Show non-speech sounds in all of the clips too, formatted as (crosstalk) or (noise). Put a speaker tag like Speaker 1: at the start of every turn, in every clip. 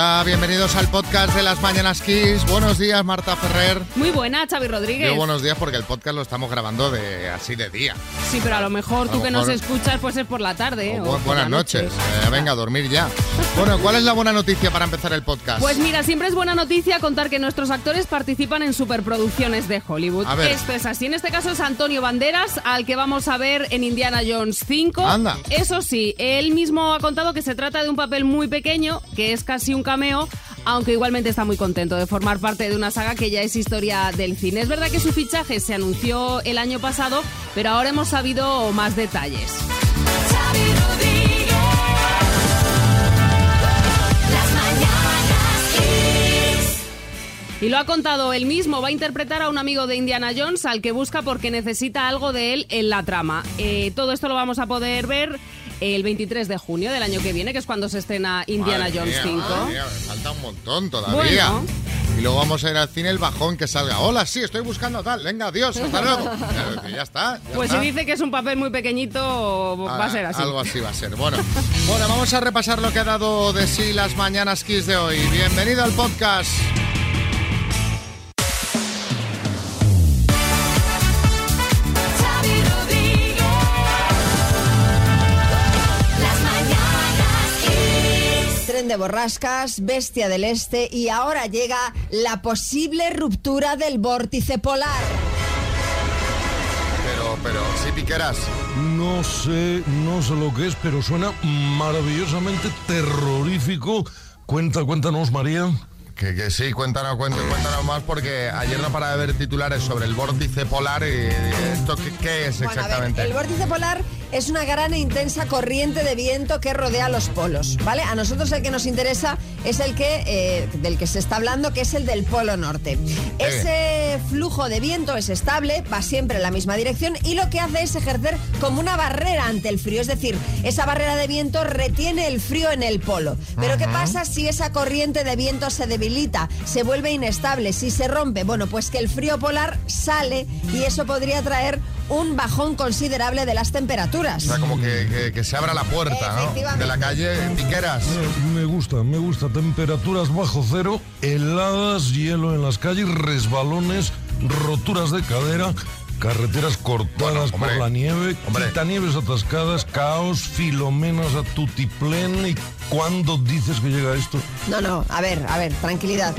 Speaker 1: Hola, bienvenidos al podcast de las Mañanas Kiss. Buenos días, Marta Ferrer.
Speaker 2: Muy buena, Xavi Rodríguez.
Speaker 1: Yo buenos días porque el podcast lo estamos grabando de así de día.
Speaker 2: Sí, pero a lo mejor
Speaker 1: A
Speaker 2: tú
Speaker 1: lo
Speaker 2: que nos
Speaker 1: mejor-
Speaker 2: escuchas pues es por la tarde.
Speaker 1: O
Speaker 2: o
Speaker 1: buenas noches.
Speaker 2: noche.
Speaker 1: Eh, venga, a dormir ya. (laughs) Bueno, ¿cuál es la buena noticia para empezar el podcast?
Speaker 2: Pues mira, siempre es buena noticia contar que nuestros actores participan en superproducciones de Hollywood.
Speaker 1: A ver.
Speaker 2: Esto es así. En este caso es Antonio Banderas, al que vamos a ver en Indiana Jones 5.
Speaker 1: Anda.
Speaker 2: Eso sí, él mismo ha contado que se trata de un papel muy pequeño, que es casi un cameo, aunque igualmente está muy contento de formar parte de una saga que ya es historia del cine. Es verdad que su fichaje se anunció el año pasado, pero ahora hemos sabido más detalles. Y lo ha contado él mismo, va a interpretar a un amigo de Indiana Jones al que busca porque necesita algo de él en la trama. Eh, todo esto lo vamos a poder ver el 23 de junio del año que viene, que es cuando se estrena Indiana
Speaker 1: Madre
Speaker 2: Jones
Speaker 1: mía,
Speaker 2: 5.
Speaker 1: madre mía, me falta un montón todavía.
Speaker 2: Bueno.
Speaker 1: Y luego vamos a ir al cine el bajón que salga. Hola, sí, estoy buscando tal. Venga, adiós, hasta luego. (laughs) Ya está. ya
Speaker 2: Pues si dice que es un papel muy pequeñito, va a ser así.
Speaker 1: Algo así va a ser. Bueno, (laughs) bueno, vamos a repasar lo que ha dado de sí las mañanas Kiss de hoy. Bienvenido al podcast.
Speaker 3: De borrascas, bestia del este y ahora llega la posible ruptura del vórtice polar.
Speaker 1: Pero, pero, sí, piqueras.
Speaker 4: No sé, no sé lo que es, pero suena maravillosamente terrorífico. Cuenta, cuéntanos, María.
Speaker 1: Que, que sí, cuéntanos, cuéntanos, cuéntanos más porque ayer no para de ver titulares sobre el vórtice polar y esto qué, qué es
Speaker 3: Bueno, a ver,
Speaker 1: exactamente.
Speaker 3: el vórtice polar es una gran e intensa corriente de viento que rodea los polos, ¿vale? A nosotros el que nos interesa es el que eh, del que se está hablando, que es el del polo norte. Ese flujo de viento es estable, va siempre en la misma dirección y lo que hace es ejercer como una barrera ante el frío, es decir, esa barrera de viento retiene el frío en el polo. Pero ¿qué pasa si esa corriente de viento se debilita, se vuelve inestable, si se rompe? Bueno, pues que el frío polar sale y eso podría traer un bajón considerable de las temperaturas.
Speaker 1: O sea, como que, que- que se abra la puerta, ¿no? De la calle, piqueras.
Speaker 4: Me, me gusta, me gusta. Temperaturas bajo cero, heladas, hielo en las calles, resbalones, roturas de cadera, carreteras cortadas
Speaker 1: Bueno, hombre,
Speaker 4: por la nieve, quitanieves atascadas, caos, filomenas a tutiplén. ¿Y cuándo dices que llega esto?
Speaker 3: No, no, a ver, a ver, tranquilidad.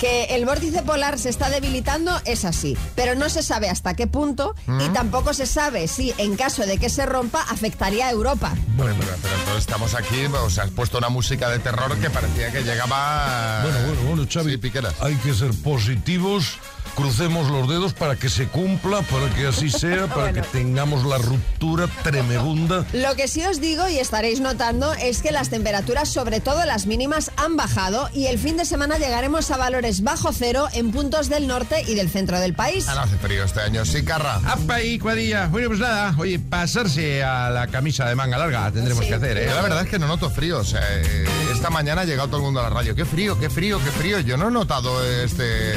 Speaker 3: Que el vórtice polar se está debilitando es así, pero no se sabe hasta qué punto y tampoco se sabe si en caso de que se rompa afectaría a Europa.
Speaker 1: Bueno, pero, pero entonces estamos aquí, o sea, has puesto una música de terror que parecía que llegaba...
Speaker 4: Bueno, bueno, bueno, Xavi.
Speaker 1: Sí, piqueras.
Speaker 4: Hay que ser positivos. Crucemos los dedos para que se cumpla, para que así (laughs) sea, para que tengamos la ruptura tremebunda.
Speaker 3: Lo que sí os digo y estaréis notando es que las temperaturas, sobre todo las mínimas, han bajado y el fin de semana llegaremos a valores bajo cero en puntos del norte y del centro del país.
Speaker 1: Ah, no hace frío este año. Sí, Carra.
Speaker 5: ¡Apa y cuadrilla! Bueno, pues nada, oye, pasarse a la camisa de manga larga tendremos que hacer, ¿eh?
Speaker 1: Yo la verdad es que no noto frío. O sea, eh, esta mañana ha llegado todo el mundo a la radio. ¡Qué frío, qué frío, qué frío! Yo no he notado este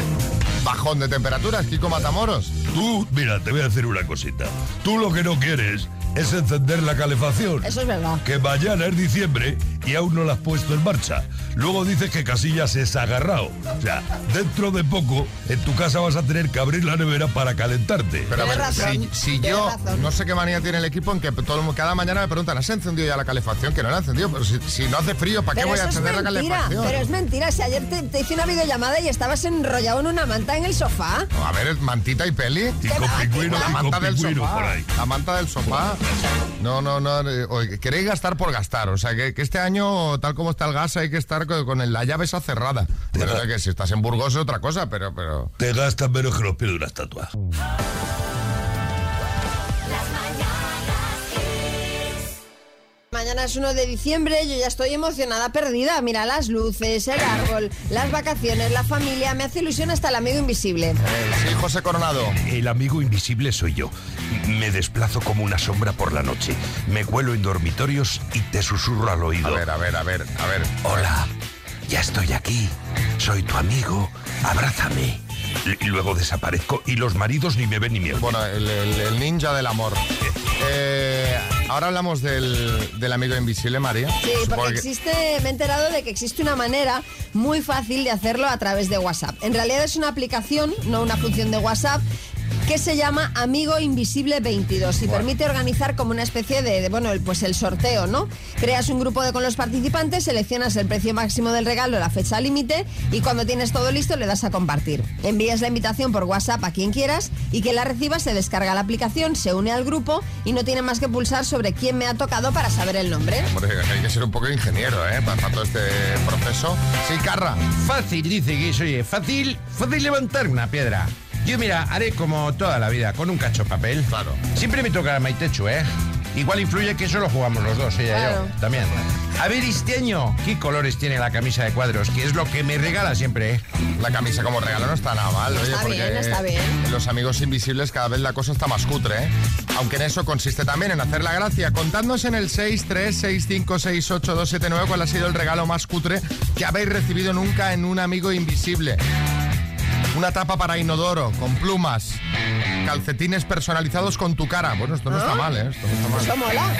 Speaker 1: bajón de temperaturas, Kiko Matamoros.
Speaker 4: Tú, mira, te voy a decir una cosita. Tú lo que no quieres es encender la calefacción.
Speaker 3: Eso es verdad.
Speaker 4: Que mañana es diciembre y aún no la has puesto en marcha. Luego dices que Casillas es agarrado. O sea, dentro de poco en tu casa vas a tener que abrir la nevera para calentarte.
Speaker 1: Pero a ver,
Speaker 3: razón,
Speaker 1: si, si yo
Speaker 3: razón.
Speaker 1: no sé qué manía tiene el equipo en que todo, cada mañana me preguntan, ¿has encendido ya la calefacción? Que no la he encendido, pero si, si no hace frío, ¿para qué
Speaker 3: Pero
Speaker 1: voy a encender la
Speaker 3: mentira,
Speaker 1: calefacción?
Speaker 3: pero es mentira. Si ayer te, te hice una videollamada y estabas enrollado en una manta en el sofá.
Speaker 1: No, a ver, mantita y peli.
Speaker 4: Y con pingüino,
Speaker 1: La manta del sofá.
Speaker 4: por ahí.
Speaker 1: La manta del sofá. No, no, no. eh, oye, queréis gastar por gastar. O sea, que, que este año, tal como está el gas, hay que estar con, la llave esa cerrada. Pero que si estás en Burgos es otra cosa, pero... pero...
Speaker 4: Te gastas menos que los pies de una estatua.
Speaker 3: Mañana es 1 de diciembre, yo ya estoy emocionada, perdida. Mira las luces, el árbol, las vacaciones, la familia. Me hace ilusión hasta el amigo invisible.
Speaker 1: Eh, sí, José Coronado.
Speaker 6: El amigo invisible soy yo. Me desplazo como una sombra por la noche. Me cuelo en dormitorios y te susurro al
Speaker 1: A
Speaker 6: oído.
Speaker 1: ver, a ver, a ver, a ver.
Speaker 6: Hola, ya estoy aquí. Soy tu amigo. Abrázame. Y luego desaparezco y los maridos ni me ven ni me oyen.
Speaker 1: Bueno, el, el- el ninja del amor. Eh, ahora hablamos del, del amigo invisible, María.
Speaker 3: Sí,
Speaker 1: Supongo
Speaker 3: porque
Speaker 1: que-
Speaker 3: existe, me he enterado de que existe una manera muy fácil de hacerlo a través de WhatsApp. En realidad es una aplicación, no una función de WhatsApp, que se llama Amigo Invisible 22 y permite organizar como una especie de, de, bueno, el, pues el sorteo, ¿no? Creas un grupo de, con los participantes, seleccionas el precio máximo del regalo, la fecha límite y cuando tienes todo listo le das a compartir. Envías la invitación por WhatsApp a quien quieras y quien la reciba se descarga la aplicación, se une al grupo y no tiene más que pulsar sobre quién me ha tocado para saber el nombre.
Speaker 1: Hombre, hay que ser un poco ingeniero, ¿eh? Para, para todo este proceso. Sí, Carra.
Speaker 5: Fácil, dice que es, oye, fácil, fácil levantar una piedra. Yo, mira, haré como toda la vida, con un cacho de papel.
Speaker 1: Claro.
Speaker 5: Siempre me toca Maitechu, ¿eh? Igual influye que solo jugamos los dos, ella
Speaker 3: Claro.
Speaker 5: y yo, también. A ver, este año, ¿qué colores tiene la camisa de cuadros? Que es lo que me regala siempre, ¿eh?
Speaker 1: La camisa como regalo no está nada mal, oye,
Speaker 3: Está
Speaker 1: porque
Speaker 3: bien, está bien.
Speaker 1: en los amigos invisibles cada vez la cosa está más cutre, ¿eh? Aunque en eso consiste también en hacer la gracia. Contadnos en el 636568279 cuál ha sido el regalo más cutre que habéis recibido nunca en un amigo invisible. Una tapa para inodoro con plumas, calcetines personalizados con tu cara. Bueno, esto no está mal, ¿eh? Esto no está mal.
Speaker 3: Mola.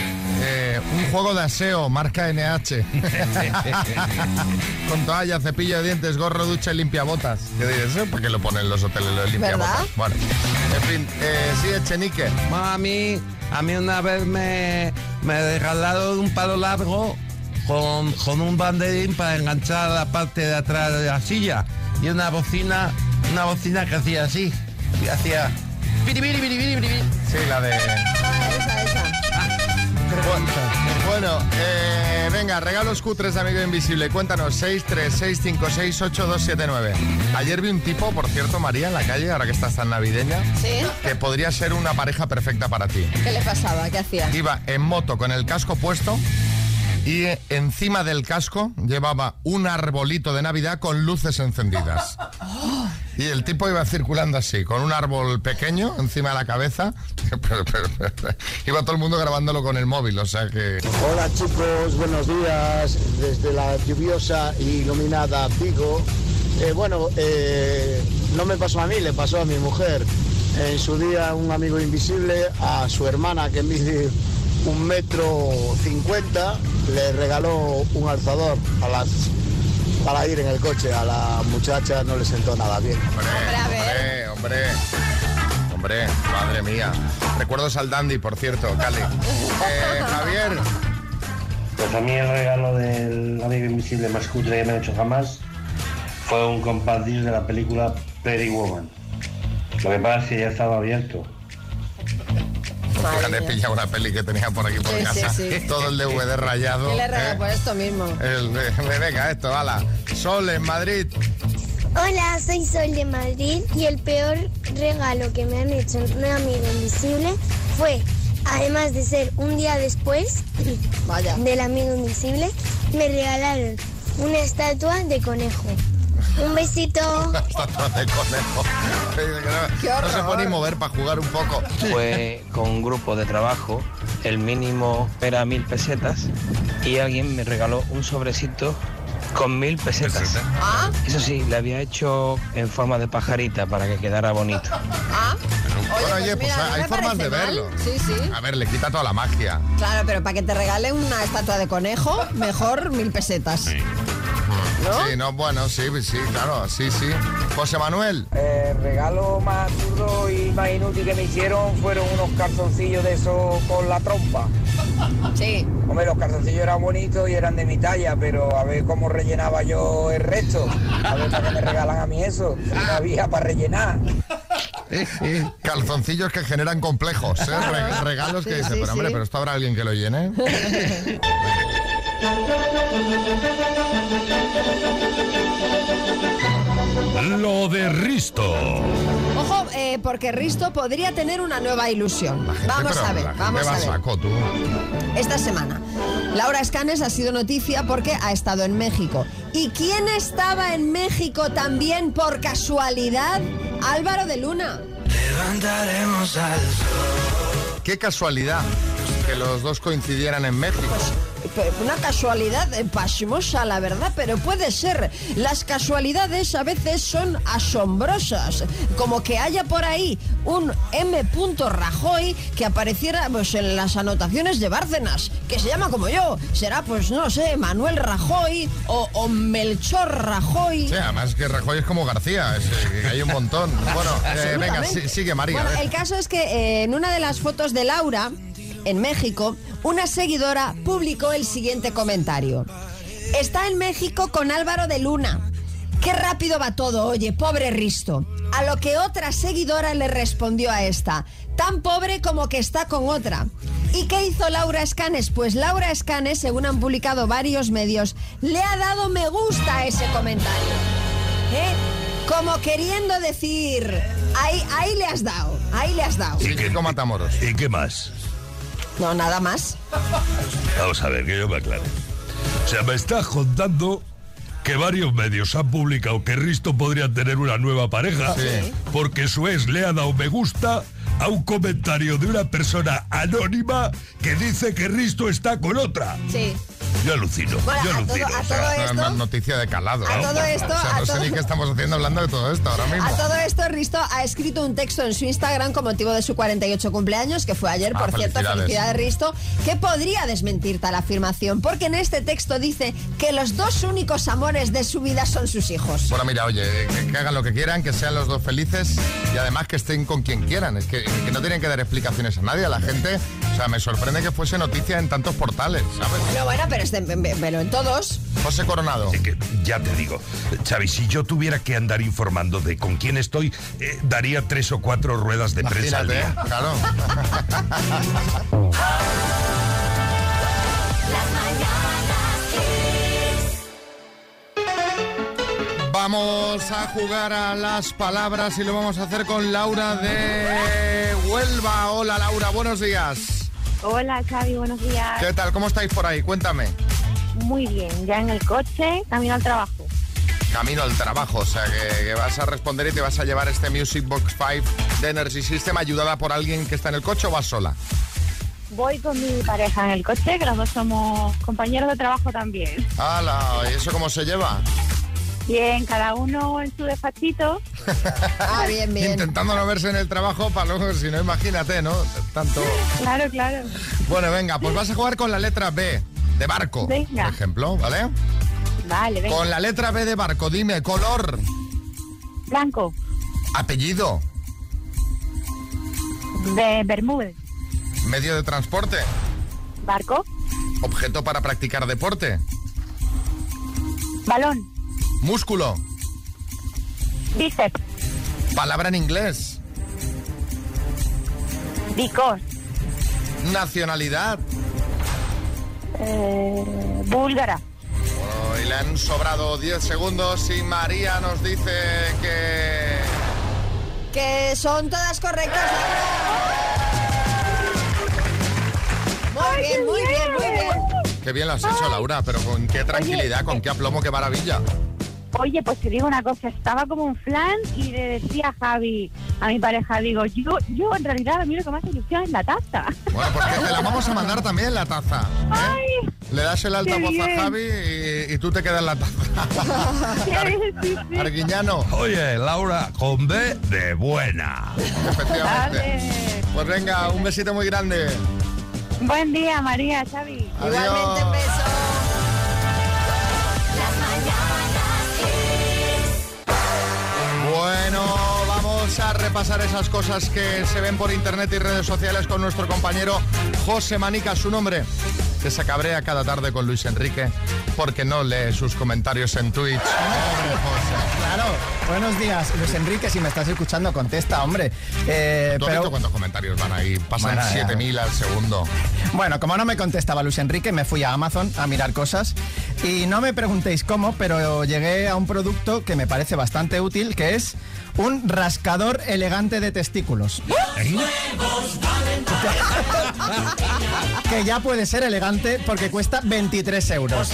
Speaker 1: Eh, un juego de aseo, marca NH. (laughs) Con toalla, cepillo de dientes, gorro, ducha y limpiabotas. ¿Qué dices? ¿Eh? ¿Por qué lo ponen los hoteles los limpiabotas?
Speaker 3: ¿Verdad?
Speaker 1: Bueno, en fin, eh, sí, Echenique.
Speaker 7: Mami, a mí una vez me, me regalaron un palo largo con, con un banderín para enganchar la parte de atrás de la silla y una bocina, una bocina que hacía así, que hacía... piri, piri, piri, piri, piri.
Speaker 1: Sí, la de...
Speaker 3: Ah, esa, esa.
Speaker 1: Bueno, eh, venga, regalos cutres de Amigo Invisible. Cuéntanos, 636568279. Ayer vi un tipo, por cierto, María, en la calle, ahora que estás tan navideña,
Speaker 3: ¿Sí?
Speaker 1: que podría ser una pareja perfecta para ti.
Speaker 3: ¿Qué le pasaba? ¿Qué hacía?
Speaker 1: Iba en moto con el casco puesto y encima del casco llevaba un arbolito de Navidad con luces encendidas. (laughs) Y el tipo iba circulando así, con un árbol pequeño encima de la cabeza. (laughs) Iba todo el mundo grabándolo con el móvil, o sea que...
Speaker 8: Hola chicos, buenos días desde la lluviosa y iluminada Vigo. Eh, bueno, eh, no me pasó a mí, le pasó a mi mujer. En su día un amigo invisible a su hermana que mide un metro cincuenta le regaló un alzador a las, para ir en el coche. A la muchacha no le sentó nada bien.
Speaker 1: Hombre,
Speaker 3: Hombre,
Speaker 1: hombre, hombre, madre mía. Recuerdos al dandy, por cierto, Cali. Eh, Javier,
Speaker 9: Pues a mí el regalo del amigo invisible más cutre que me han hecho jamás fue un disc de la película Pretty Woman. Lo que pasa es que ya estaba abierto.
Speaker 3: Madre mía.
Speaker 1: pillado una peli que tenía por aquí por
Speaker 3: Sí,
Speaker 1: casa.
Speaker 3: sí. (laughs)
Speaker 1: Todo el DVD rayado.
Speaker 3: ¿Qué le regaló
Speaker 1: ¿eh?
Speaker 3: por esto mismo?
Speaker 1: El de, de- venga, esto, ala. Sol en Madrid.
Speaker 10: Hola, soy Sol de Madrid y el peor regalo que me han hecho un amigo invisible fue, además de ser un día después
Speaker 3: Vaya.
Speaker 10: del amigo invisible, me regalaron una estatua de conejo. Un besito.
Speaker 1: Estatua de conejo.
Speaker 3: Qué
Speaker 1: No se puede ni mover para jugar un poco.
Speaker 11: Fue con un grupo de trabajo, el mínimo era mil pesetas y alguien me regaló un sobrecito con mil pesetas.
Speaker 3: Ah,
Speaker 11: Eso sí, le había hecho en forma de pajarita para que quedara bonito.
Speaker 3: ah.
Speaker 1: Bueno, oye, pues
Speaker 3: mira, no
Speaker 1: hay formas de
Speaker 3: mal.
Speaker 1: verlo.
Speaker 3: Sí, sí.
Speaker 1: A ver, le quita toda la magia.
Speaker 3: Claro, pero para que te regalen una estatua de conejo, mejor mil pesetas. ¿No?
Speaker 1: Sí, no, bueno, sí, sí, claro, sí, sí. José Manuel.
Speaker 12: El regalo más absurdo y más inútil que me hicieron fueron unos calzoncillos de esos con la trompa.
Speaker 3: Sí.
Speaker 12: Hombre, los calzoncillos eran bonitos y eran de mi talla, pero a ver cómo rellenaba yo el resto. A ver para qué me regalan a mí eso. No había para rellenar.
Speaker 1: Calzoncillos que generan complejos, ¿eh? Re- regalos que
Speaker 3: Sí,
Speaker 1: dicen,
Speaker 3: sí,
Speaker 1: pero hombre, pero esto habrá alguien que lo llene. (laughs)
Speaker 4: Lo de Risto.
Speaker 3: Ojo, eh, porque Risto podría tener una nueva ilusión. Vamos a ver, vamos
Speaker 1: va
Speaker 3: a ver.
Speaker 1: saco, tú.
Speaker 3: Esta semana, Laura Escanes ha sido noticia porque ha estado en México. ¿Y quién estaba en México también por casualidad? Álvaro de Luna.
Speaker 1: Qué casualidad que los dos coincidieran en México.
Speaker 3: Pe- Una casualidad pasmosa, la verdad, pero puede ser. Las casualidades a veces son asombrosas. Como que haya por ahí un M. Rajoy que apareciera pues, en las anotaciones de Bárcenas, que se llama como yo. Será, pues, no sé, Manuel Rajoy o, o Melchor Rajoy.
Speaker 1: Sí, además que Rajoy es como García, es, eh, hay un montón. Bueno, eh, venga, sigue María.
Speaker 3: Bueno, el caso es que eh, en una de las fotos de Laura, en México, una seguidora publicó el siguiente comentario. Está en México con Álvaro de Luna. Qué rápido va todo, oye, pobre Risto. A lo que otra seguidora le respondió a esta, tan pobre como que está con otra. ¿Y qué hizo Laura Escanes? Pues Laura Escanes, según han publicado varios medios, le ha dado me gusta a ese comentario. ¿Eh? Como queriendo decir, ahí, ahí le has dado, ahí le has dado.
Speaker 4: ¿Y qué,
Speaker 1: Matamoros?
Speaker 4: ¿Y qué más?
Speaker 3: No, nada más.
Speaker 4: Vamos a ver, que yo me aclare. O sea, me estás contando que varios medios han publicado que Risto podría tener una nueva pareja
Speaker 1: Sí.
Speaker 4: porque su ex le ha dado me gusta a un comentario de una persona anónima que dice que Risto está con otra.
Speaker 3: Sí.
Speaker 4: Yo alucino,
Speaker 3: Bueno,
Speaker 4: yo
Speaker 3: todo-
Speaker 4: alucino.
Speaker 3: a
Speaker 4: o sea,
Speaker 3: todo
Speaker 1: Es
Speaker 3: esto-
Speaker 1: una noticia de calado.
Speaker 3: a
Speaker 1: ¿no?
Speaker 3: todo esto-
Speaker 1: O sea, no sé
Speaker 3: todo-
Speaker 1: ni qué estamos haciendo hablando de todo esto ahora mismo.
Speaker 3: A todo esto, Risto ha escrito un texto en su Instagram con motivo de su 48 cumpleaños, que fue ayer,
Speaker 1: Ah,
Speaker 3: por cierto,
Speaker 1: felicidades.
Speaker 3: felicidades Risto, que podría desmentir tal afirmación, porque en este texto dice que los dos únicos amores de su vida son sus hijos.
Speaker 1: Bueno, mira, oye, que, que hagan lo que quieran, que sean los dos felices y además que estén con quien quieran. Es que, que no tienen que dar explicaciones a nadie, a la gente. O sea, me sorprende que fuese noticia en tantos portales, ¿sabes?
Speaker 3: Pero bueno, pero, este- pero en todos.
Speaker 1: José Coronado.
Speaker 4: Es que ya te digo, Xavi, si yo tuviera que andar informando de con quién estoy, eh, daría tres o cuatro ruedas de prensa al
Speaker 1: Imagínate,
Speaker 4: día.
Speaker 1: claro. Vamos a jugar a las palabras y lo vamos a hacer con Laura de Huelva. Hola Laura, buenos días.
Speaker 13: Hola Xavi, buenos días.
Speaker 1: ¿Qué tal? ¿Cómo estáis por ahí? Cuéntame.
Speaker 13: Muy bien, ya en el coche, camino al trabajo.
Speaker 1: Camino al trabajo, o sea que, que vas a responder y te vas a llevar este Music Box 5 de Energy System ayudada por alguien que está en el coche o vas sola.
Speaker 13: Voy con mi pareja en el coche, que los dos somos compañeros de trabajo también.
Speaker 1: ¡Hala! ¿Y eso cómo se lleva?
Speaker 13: Bien, cada uno en su despachito. (laughs)
Speaker 3: Ah, bien, bien.
Speaker 1: Intentando no verse en el trabajo para luego, si no, imagínate, ¿no? Tanto.
Speaker 13: Claro, claro.
Speaker 1: Bueno, venga, pues vas a jugar con la letra B de barco,
Speaker 13: Venga.
Speaker 1: por ejemplo, ¿vale?
Speaker 13: Vale, venga.
Speaker 1: Con la letra B de barco, dime color,
Speaker 13: Blanco,
Speaker 1: apellido,
Speaker 13: de Bermúdez.
Speaker 1: medio de transporte,
Speaker 13: Barco,
Speaker 1: objeto para practicar deporte,
Speaker 13: balón,
Speaker 1: músculo,
Speaker 13: bíceps,
Speaker 1: palabra en inglés,
Speaker 13: bicos,
Speaker 1: nacionalidad.
Speaker 13: eh, búlgara.
Speaker 1: Bueno, y le han sobrado 10 segundos y María nos dice que...
Speaker 3: Que son todas correctas. Laura. Muy bien, muy bien, muy bien.
Speaker 1: Qué bien lo has hecho, Laura, pero con qué tranquilidad, con qué aplomo, qué maravilla.
Speaker 13: Oye, pues te digo una cosa, estaba como un flan y le decía a Javi, a mi pareja, digo, yo, yo en realidad a mí lo que más ilusión es la taza.
Speaker 1: Bueno, porque te la vamos a mandar también la taza. ¿eh?
Speaker 13: Ay,
Speaker 1: Le das el altavoz a. Javi y, y tú te quedas la taza. (laughs)
Speaker 13: sí, sí.
Speaker 1: Arguiñano.
Speaker 4: Oye, Laura, con B de buena.
Speaker 1: Efectivamente.
Speaker 13: Vale.
Speaker 1: Pues venga, un besito muy grande.
Speaker 13: Buen día, María, Xavi.
Speaker 3: Igualmente, un beso.
Speaker 1: Repasar esas cosas que se ven por internet y redes sociales con nuestro compañero José Manica, su nombre, que se cabrea cada tarde con Luis Enrique porque no lee sus comentarios en Twitch. (laughs)
Speaker 14: Claro, buenos días, Luis Enrique, si me estás escuchando, contesta, hombre. Eh,
Speaker 1: ¿Tú has
Speaker 14: pero,
Speaker 1: visto cuántos comentarios van ahí? Pasan
Speaker 14: Bueno, ya.
Speaker 1: 7.000 al segundo.
Speaker 14: bueno, como no me contestaba Luis Enrique, me fui a Amazon a mirar cosas. Y no me preguntéis cómo, pero llegué a un producto que me parece bastante útil, que es un rascador elegante de testículos. que ya puede ser elegante porque cuesta 23 euros.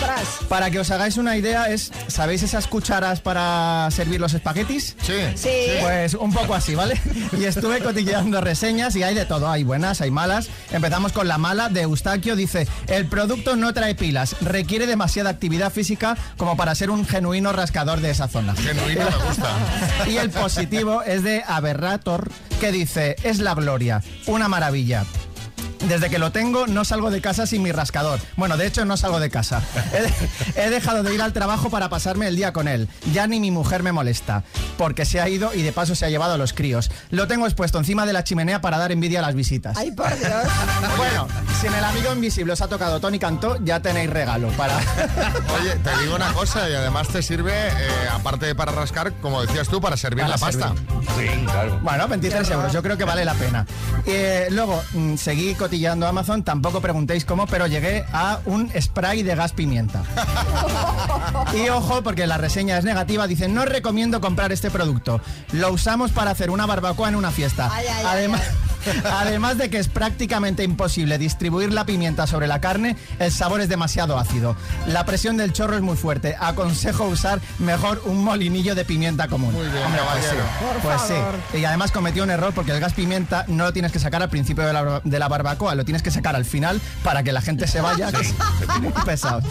Speaker 14: Para que os hagáis una idea, es ¿sabéis esas cucharas para servir los espaguetis?
Speaker 1: Sí.
Speaker 3: Sí.
Speaker 14: Pues un poco así, ¿vale? Y estuve cotilleando reseñas y hay de todo, hay buenas, hay malas. Empezamos con la mala de Eustaquio, dice, el producto no trae pilas, requiere demasiada actividad física como para ser un genuino rascador de esa zona.
Speaker 1: Genuino me gusta. (laughs)
Speaker 14: Y el positivo es de Aberrator, que dice, es la gloria, una maravilla. Desde que lo tengo no salgo de casa sin mi rascador. Bueno, de hecho no salgo de casa. He, de- he dejado de ir al trabajo para pasarme el día con él. Ya ni mi mujer me molesta, porque se ha ido y de paso se ha llevado a los críos. Lo tengo expuesto encima de la chimenea para dar envidia a las visitas.
Speaker 3: Ay, por Dios.
Speaker 14: Bueno, si en el amigo invisible os ha tocado Tony Cantó, ya tenéis regalo para... (laughs)
Speaker 1: Oye, te digo una cosa y además te sirve, eh, aparte de para rascar, como decías tú, para servir
Speaker 14: Para
Speaker 1: la pasta.
Speaker 14: servir.
Speaker 4: Sí, claro.
Speaker 14: Bueno, 23 euros, yo creo que vale la pena. Eh, luego, mm, seguí cotillando Amazon, tampoco preguntéis cómo, pero llegué a un spray de gas pimienta. (laughs) Y ojo, porque la reseña es negativa, dicen, no recomiendo comprar este producto. Lo usamos para hacer una barbacoa en una fiesta.
Speaker 3: Ay, ay, ay,
Speaker 14: además, además de que es prácticamente imposible distribuir la pimienta sobre la carne, el sabor es demasiado ácido. La presión del chorro es muy fuerte. Aconsejo usar mejor un molinillo de pimienta común.
Speaker 1: Muy bien,
Speaker 14: Hombre, pues sí. Pues sí. Y además cometió un error porque el gas pimienta no lo tienes que sacar al principio de la, de la barbacoa, lo tienes que sacar al final para que la gente se vaya. que es (laughs) muy pesado.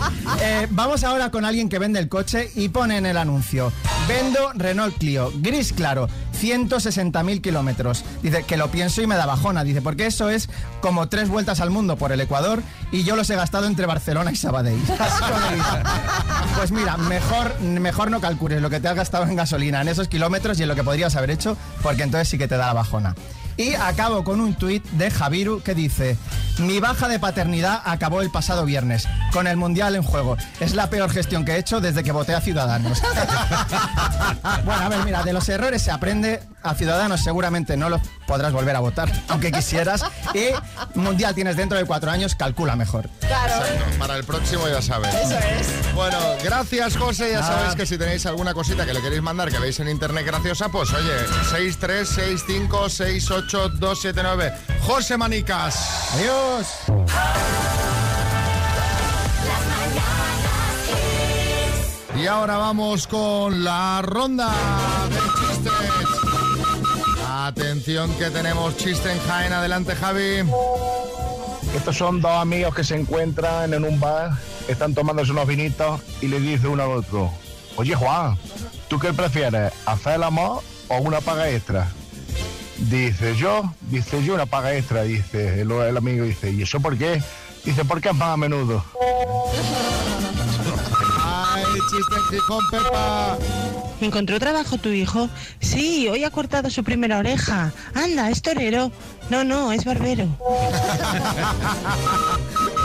Speaker 14: Eh, vamos ahora con alguien que vende el coche y pone en el anuncio: Vendo Renault Clio, gris claro, 160.000 kilómetros. Dice que lo pienso y me da bajona. Dice, porque eso es como tres vueltas al mundo por el Ecuador y yo los he gastado entre Barcelona y Sabadell. (laughs) Pues mira, mejor, mejor no calcules lo que te has gastado en gasolina en esos kilómetros y en lo que podrías haber hecho, porque entonces sí que te da la bajona. Y acabo con un tuit de Javiru que dice, mi baja de paternidad acabó el pasado viernes, con el Mundial en juego. Es la peor gestión que he hecho desde que voté a Ciudadanos. (laughs) bueno, a ver, mira, de los errores se aprende, a Ciudadanos seguramente no los podrás volver a votar, aunque quisieras, y Mundial tienes dentro de cuatro años, calcula mejor.
Speaker 3: Claro.
Speaker 1: Exacto, Para el próximo ya sabes.
Speaker 3: Eso es.
Speaker 1: Bueno, gracias José, ya
Speaker 14: Nada.
Speaker 1: sabéis que si tenéis alguna cosita que le queréis mandar que veis en internet graciosa, pues oye, 636568279. José Manicas.
Speaker 14: Adiós.
Speaker 1: Y ahora vamos con la ronda de chistes. Atención que tenemos chiste en Jaén. Adelante, Javi.
Speaker 15: Estos son dos amigos que se encuentran en un bar, están tomándose unos vinitos y le dice uno al otro, oye Juan, ¿tú qué prefieres, hacer el amor o una paga extra? Dice yo, dice yo una paga extra, dice el, el amigo, dice, ¿y eso por qué? Dice, porque es más a menudo.
Speaker 1: Ay, chiste Gijón, Pepa.
Speaker 16: ¿Encontró trabajo tu hijo? Sí, hoy ha cortado su primera oreja. Anda, es torero. No, no, es barbero. (laughs)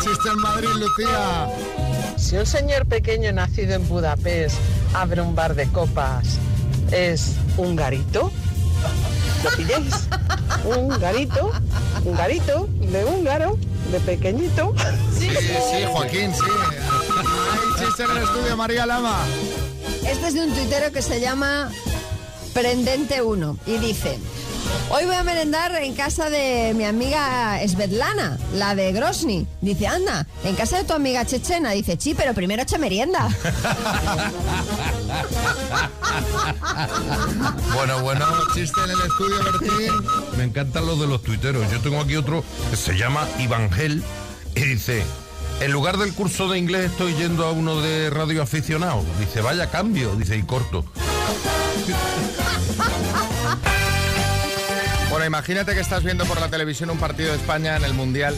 Speaker 1: Chiste en Madrid, Lucía.
Speaker 17: Si un señor pequeño nacido en Budapest abre un bar de copas, ¿es un garito? ¿Lo pilláis? Un garito, un garito de húngaro, de pequeñito.
Speaker 1: Sí, sí, Joaquín, sí. Ay, chiste en el estudio, María Lama.
Speaker 3: Este es de un tuitero que se llama Prendente1 y dice, hoy voy a merendar en casa de mi amiga Svetlana, la de Grozny. Dice, anda, en casa de tu amiga chechena. Dice, sí, pero primero echa merienda. (laughs)
Speaker 1: Bueno, bueno, chiste en el estudio, Bertín.
Speaker 4: Me encantan los de los tuiteros. Yo tengo aquí otro que se llama Ivangel y dice, en lugar del curso de inglés estoy yendo a uno de radio aficionado. Dice, vaya cambio, dice, y corto.
Speaker 1: Bueno, imagínate que estás viendo por la televisión un partido de España en el Mundial.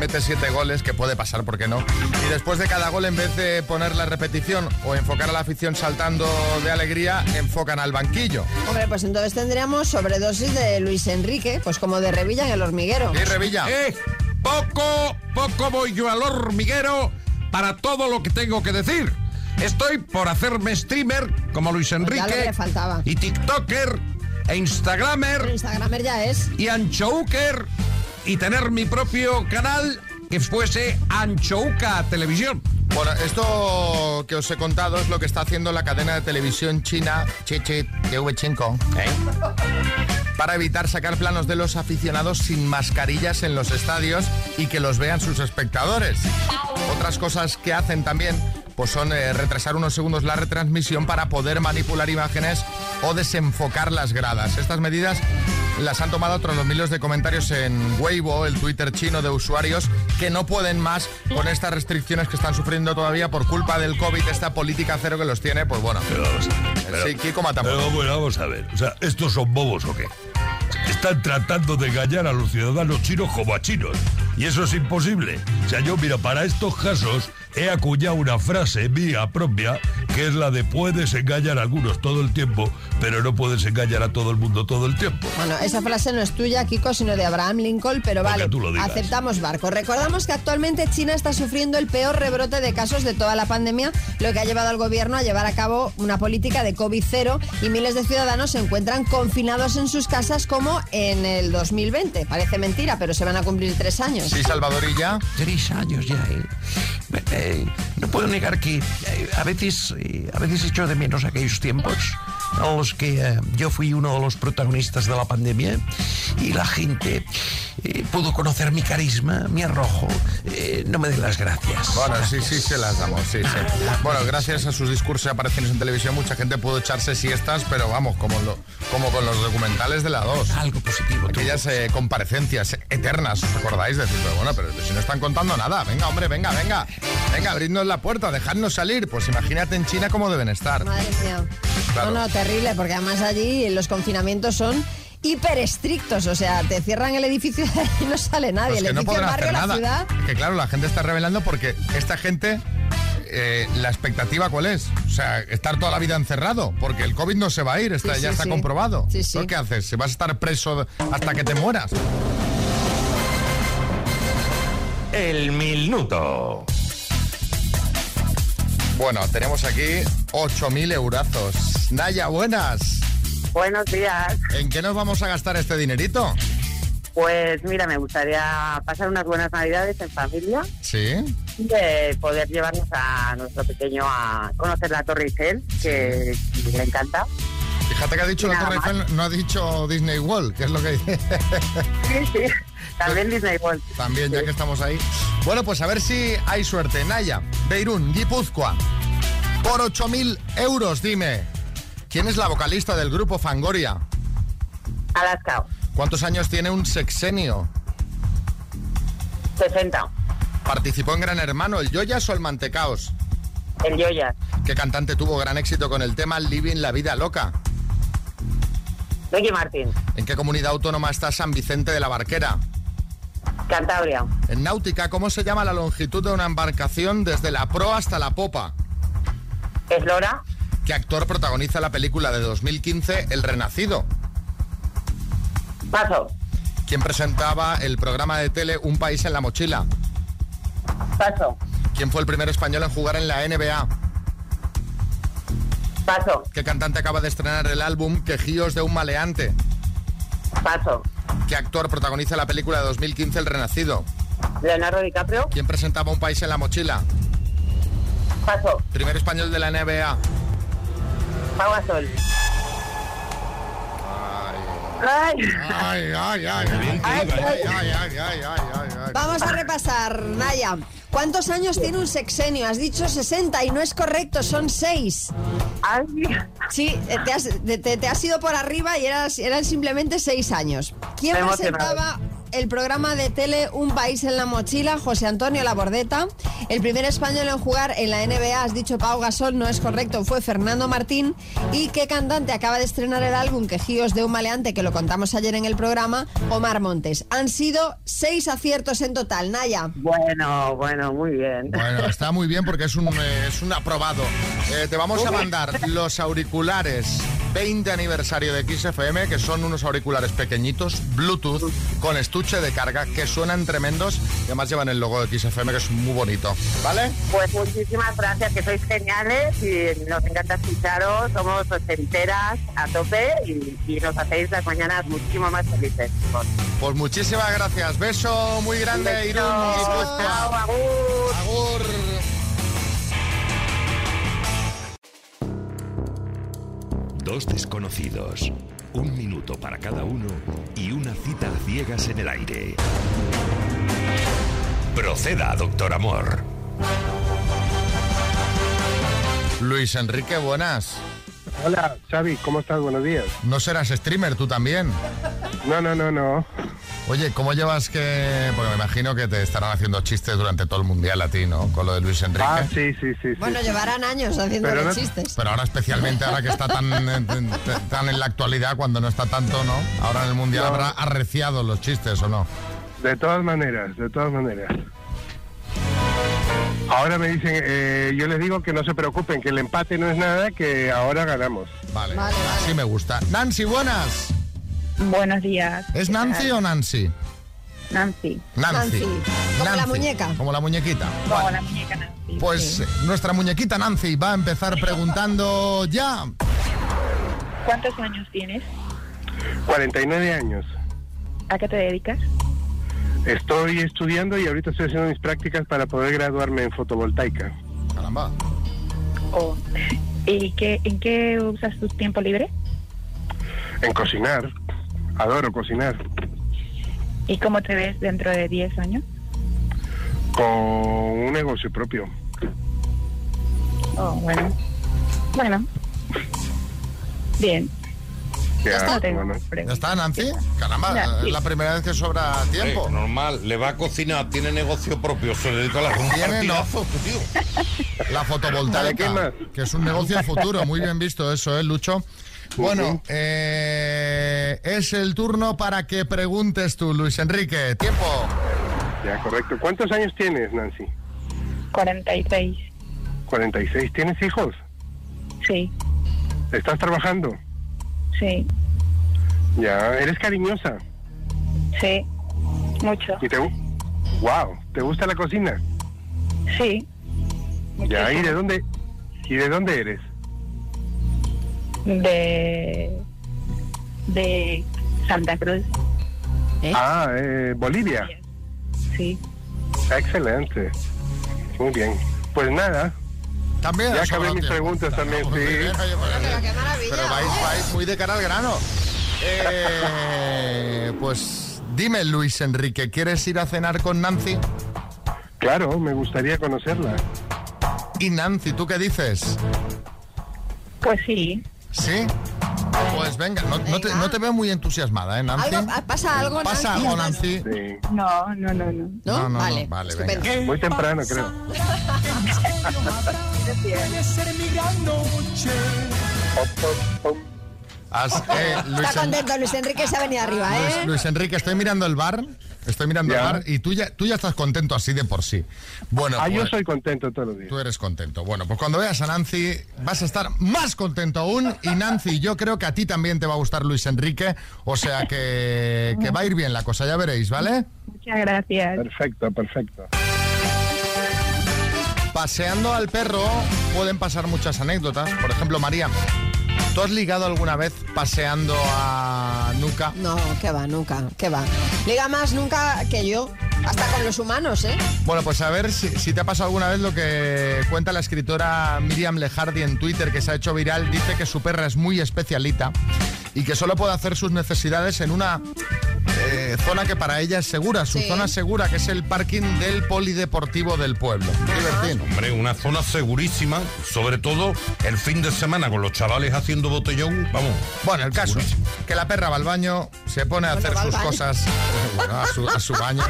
Speaker 1: Mete siete goles, que puede pasar, ¿por qué no? Y después de cada gol, en vez de poner la repetición o enfocar a la afición saltando de alegría, enfocan al banquillo.
Speaker 3: Hombre, pues entonces tendríamos sobredosis de Luis Enrique, pues como de Revilla en el hormiguero.
Speaker 1: Y Revilla.
Speaker 5: Eh, poco, poco voy yo al hormiguero para todo lo que tengo que decir. Estoy por hacerme streamer como Luis
Speaker 3: Pues ya lo que
Speaker 5: Enrique
Speaker 3: le faltaba.
Speaker 5: y TikToker e Instagramer
Speaker 3: Instagramer ya es.
Speaker 5: y Anchouker y tener mi propio canal que fuese Anchouca Televisión.
Speaker 1: Bueno, esto que os he contado es lo que está haciendo la cadena de televisión china Chichi TV5 para evitar sacar planos de los aficionados sin mascarillas en los estadios y que los vean sus espectadores. Otras cosas que hacen también pues son eh, retrasar unos segundos la retransmisión para poder manipular imágenes o desenfocar las gradas. Estas medidas las han tomado otros los miles de comentarios en Weibo, el Twitter chino de usuarios, que no pueden más con estas restricciones que están sufriendo todavía por culpa del COVID, esta política cero que los tiene, pues bueno. sí, Kiko Matamoros.
Speaker 4: Pero bueno, vamos a ver. O sea, ¿estos son bobos o qué? Están tratando de engañar a los ciudadanos chinos como a chinos. Y eso es imposible. O sea, yo, mira, para estos casos he acuñado una frase mía propia, que es la de puedes engañar a algunos todo el tiempo, pero no puedes engañar a todo el mundo todo el tiempo.
Speaker 3: Bueno, esa frase no es tuya, Kiko, sino de Abraham Lincoln, pero vale,
Speaker 4: tú lo digas.
Speaker 3: aceptamos barco. Recordamos que actualmente China está sufriendo el peor rebrote de casos de toda la pandemia, lo que ha llevado al gobierno a llevar a cabo una política de COVID-0 y miles de ciudadanos se encuentran confinados en sus casas como en el 2020. Parece mentira, pero se van a cumplir tres años.
Speaker 1: Sí, Salvadorilla.
Speaker 7: Tres años ya, ¿eh? Eh, no puedo negar que eh, a veces eh, a veces echo de menos aquellos tiempos en los que eh, yo fui uno de los protagonistas de la pandemia y la gente eh, pudo conocer mi carisma, mi arrojo. Eh, no me den las gracias.
Speaker 1: Bueno, sí, sí, se las damos, sí, sí. Bueno, gracias a sus discursos y apariciones en televisión, mucha gente pudo echarse siestas, pero vamos, como, lo- como con los documentales de la 2.
Speaker 7: Algo positivo.
Speaker 1: Aquellas eh, comparecencias eternas, ¿os acordáis? Decir, pero bueno, pero si no están contando nada, venga, hombre, venga, venga. Venga, abridnos la puerta, dejadnos salir. Pues imagínate en China cómo deben estar.
Speaker 3: Madre mía.
Speaker 1: Claro.
Speaker 3: No, no, terrible, porque además allí los confinamientos son hiper estrictos, o sea, te cierran el edificio (laughs) y no sale nadie.
Speaker 1: Pues
Speaker 3: el
Speaker 1: que no
Speaker 3: edificio, el
Speaker 1: podrán
Speaker 3: barrio,
Speaker 1: hacer
Speaker 3: la.
Speaker 1: Que claro, la gente está revelando porque esta gente, eh, la expectativa cuál es? O sea, estar toda la vida encerrado, porque el COVID no se va a ir, está,
Speaker 3: Sí,
Speaker 1: ya
Speaker 3: sí,
Speaker 1: está
Speaker 3: sí.
Speaker 1: comprobado.
Speaker 3: Sí, sí.
Speaker 1: ¿Entonces ¿Qué haces? ¿Si vas a estar preso hasta que te mueras?
Speaker 6: El minuto.
Speaker 1: Bueno, tenemos aquí 8.000 eurazos. Naya, buenas.
Speaker 18: Buenos días.
Speaker 1: ¿En qué nos vamos a gastar este dinerito?
Speaker 18: Pues mira, me gustaría pasar unas buenas navidades en familia
Speaker 1: Sí.
Speaker 18: de poder llevarnos a nuestro pequeño a conocer la Torre Eiffel, que le encanta.
Speaker 1: Fíjate que ha dicho la Torre. Eiffel, no ha dicho Disney World, que es lo que dice.
Speaker 18: Sí, sí. También Disney World.
Speaker 1: También, ya que estamos ahí. Bueno, pues a ver si hay suerte. Naya, Beirún, Guipúzcoa. Por 8.000 euros, dime. ¿Quién es la vocalista del grupo Fangoria?
Speaker 18: Alaska.
Speaker 1: ¿Cuántos años tiene un sexenio?
Speaker 18: 60.
Speaker 1: ¿Participó en Gran Hermano, el Yoyas o el Mantecaos?
Speaker 18: El Yoyas.
Speaker 1: ¿Qué cantante tuvo gran éxito con el tema Living la Vida Loca?
Speaker 18: Ricky Martin.
Speaker 1: ¿En qué comunidad autónoma está San Vicente de la Barquera?
Speaker 18: Cantabria.
Speaker 1: En náutica, ¿cómo se llama la longitud de una embarcación desde la proa hasta la popa?
Speaker 18: Eslora.
Speaker 1: ¿Qué actor protagoniza la película de 2015 El Renacido?
Speaker 18: Paso.
Speaker 1: ¿Quién presentaba el programa de tele Un País en la Mochila?
Speaker 18: Paso.
Speaker 1: ¿Quién fue el primer español en jugar en la NBA?
Speaker 18: Paso.
Speaker 1: ¿Qué cantante acaba de estrenar el álbum Quejíos de un maleante?
Speaker 18: Paso.
Speaker 1: ¿Qué actor protagoniza la película de 2015 El Renacido?
Speaker 18: Leonardo DiCaprio.
Speaker 1: ¿Quién presentaba Un País en la Mochila?
Speaker 18: Paso.
Speaker 1: Primer español de la NBA.
Speaker 18: Pau Gasol. Ay.
Speaker 1: Ay, ay, ay, ay, ay, ay, ay, ay, ay, ay, ay.
Speaker 3: Vamos a repasar, Naya. ¿Cuántos años tiene un sexenio? Has dicho 60 y no es correcto, son 6. Sí, eh, te has, te, te- has ido por arriba y eras, eran simplemente 6 años. ¿Quién
Speaker 18: emocionado.
Speaker 3: El programa de tele Un País en la Mochila? José Antonio Labordeta. El primer español en jugar en la NBA, has dicho Pau Gasol, no es correcto, fue Fernando Martín. ¿Y qué cantante acaba de estrenar el álbum Quejíos de un maleante, que lo contamos ayer en el programa? Omar Montes. Han sido 6 aciertos en total, Naya.
Speaker 18: Bueno, bueno, muy bien.
Speaker 1: Bueno, está muy bien porque es un, eh, es un aprobado. Eh, te vamos a mandar los auriculares 20 aniversario de XFM, que son unos auriculares pequeñitos, Bluetooth, con estuche de carga, que suenan tremendos y además llevan el logo de XFM, que es muy bonito. ¿Vale?
Speaker 18: Pues muchísimas gracias, que sois geniales y nos encanta escucharos, somos ochenteras a tope y, y nos hacéis las mañanas muchísimo más felices.
Speaker 1: Pues muchísimas gracias. Beso muy grande. Irún.
Speaker 18: Agur.
Speaker 1: Agur.
Speaker 6: Dos desconocidos, un minuto para cada uno y una cita a ciegas en el aire. Proceda, doctor Amor.
Speaker 1: Luis Enrique, buenas.
Speaker 19: Hola, Xavi, ¿cómo estás? Buenos días.
Speaker 1: ¿No serás streamer tú también?
Speaker 19: No, no, no, no.
Speaker 1: Oye, ¿cómo llevas que...? Porque me imagino que te estarán haciendo chistes durante todo el mundial a ti, ¿no? Con lo de Luis Enrique.
Speaker 19: Ah, sí, sí, sí.
Speaker 3: Bueno, llevarán años haciendo chistes.
Speaker 1: Pero ahora especialmente, ahora que está tan, (laughs) eh, tan en la actualidad, cuando no está tanto, ¿no? Ahora en el mundial
Speaker 19: No.
Speaker 1: habrá arreciado los chistes, ¿o no?
Speaker 19: De todas maneras, de todas maneras. Ahora me dicen, eh, yo les digo que no se preocupen, que el empate no es nada, que ahora ganamos.
Speaker 1: Vale, así me gusta. Nancy, buenas.
Speaker 13: Buenos días.
Speaker 1: ¿Es
Speaker 13: ¿Qué
Speaker 1: Nancy
Speaker 13: tal?
Speaker 1: o Nancy?
Speaker 13: Nancy.
Speaker 1: Nancy.
Speaker 3: Como la
Speaker 1: Nancy.
Speaker 3: muñeca.
Speaker 1: Como la muñequita.
Speaker 13: Como la muñeca Nancy.
Speaker 1: Pues
Speaker 13: sí.
Speaker 1: eh, nuestra muñequita Nancy va a empezar preguntando ya.
Speaker 13: ¿Cuántos años tienes?
Speaker 19: 49 años.
Speaker 13: ¿A qué te dedicas?
Speaker 19: Estoy estudiando y ahorita estoy haciendo mis prácticas para poder graduarme en fotovoltaica.
Speaker 1: Caramba.
Speaker 13: Oh. ¿Y qué, en qué usas tu tiempo libre?
Speaker 19: En cocinar. Adoro cocinar.
Speaker 13: ¿Y cómo te ves dentro de 10 años?
Speaker 19: Con un negocio propio.
Speaker 13: Oh, bueno. Bueno. Bien.
Speaker 19: Ya,
Speaker 13: No tengo
Speaker 19: bueno.
Speaker 1: ¿Ya está, Nancy? Caramba, es la primera vez que sobra tiempo.
Speaker 5: Normal, le va a cocinar, tiene negocio propio, se dedica a la
Speaker 1: Tiene, ¿no? La fotovoltaica, que es un negocio de futuro. Muy bien visto eso, ¿eh, Lucho? Bueno, eh, es el turno para que preguntes tú, Luis Enrique. Tiempo.
Speaker 19: Ya, correcto. ¿Cuántos años tienes, Nancy?
Speaker 13: 46.
Speaker 19: 46. ¿Tienes hijos?
Speaker 13: Sí,
Speaker 19: ¿Estás trabajando?
Speaker 13: Sí,
Speaker 19: Ya. ¿Eres cariñosa?
Speaker 13: sí. Mucho.
Speaker 19: ¿Y te, wow, ¿te gusta la cocina?
Speaker 13: Sí.
Speaker 19: Ya, ¿y de dónde, y de dónde eres?
Speaker 13: De. de Santa Cruz.
Speaker 19: Ah, eh, Bolivia.
Speaker 13: Sí.
Speaker 19: Excelente. Muy bien. Pues nada.
Speaker 1: También
Speaker 19: Ya acabé mis
Speaker 1: tiempo.
Speaker 19: preguntas también, sí.
Speaker 1: oye, pues, Pero vais, vais muy de cara al grano. Eh, (laughs) pues dime, Luis Enrique, ¿quieres ir a cenar con Nancy?
Speaker 19: Claro, me gustaría conocerla.
Speaker 1: ¿Y Nancy, tú qué dices?
Speaker 13: Pues sí.
Speaker 1: ¿Sí? Pues venga, no, no te, no te veo muy entusiasmada, ¿eh, Nancy?
Speaker 3: ¿Algo- ¿Pasa algo,
Speaker 1: ¿Pasa
Speaker 3: Nancy?
Speaker 1: algo, Nancy?
Speaker 13: No, no, no, no.
Speaker 1: No, no,
Speaker 3: Vale,
Speaker 1: no, vale, venga.
Speaker 19: Muy temprano, creo. (laughs)
Speaker 1: Has- eh, Luis,
Speaker 3: Está contento, Luis Enrique se ha venido arriba,
Speaker 1: Luis-
Speaker 3: ¿eh?
Speaker 1: Luis Enrique, estoy mirando el bar, estoy mirando
Speaker 19: Ya.
Speaker 1: el bar y tú ya, tú ya estás contento así de por sí. Bueno,
Speaker 19: Ah, yo
Speaker 1: pues,
Speaker 19: soy contento todos los días.
Speaker 1: tú eres contento. Bueno, pues cuando veas a Nancy vas a estar más contento aún y Nancy, yo creo que a ti también te va a gustar Luis Enrique, o sea que, que va a ir bien la cosa, ya veréis, ¿vale?
Speaker 13: Muchas gracias.
Speaker 19: Perfecto, perfecto.
Speaker 1: Paseando al perro pueden pasar muchas anécdotas. Por ejemplo, María, ¿tú has ligado alguna vez paseando a Nuca?
Speaker 3: No, que va, nunca, que va. Liga más nunca que yo, hasta con los humanos, ¿eh?
Speaker 1: Bueno, pues a ver si, si te ha pasado alguna vez lo que cuenta la escritora Miriam Lejardi en Twitter, que se ha hecho viral. Dice que su perra es muy especialita y que solo puede hacer sus necesidades en una eh, zona que para ella es segura, su
Speaker 5: Sí.
Speaker 1: zona segura, que es el parking del polideportivo del pueblo. Divertido.
Speaker 5: Hombre, una zona segurísima, sobre todo el fin de semana con los chavales haciendo botellón, vamos.
Speaker 1: Bueno, el caso es que la perra va al baño, se pone a
Speaker 5: Bueno,
Speaker 1: hacer sus
Speaker 5: baño.
Speaker 1: cosas, (laughs) bueno, a su, a su baño,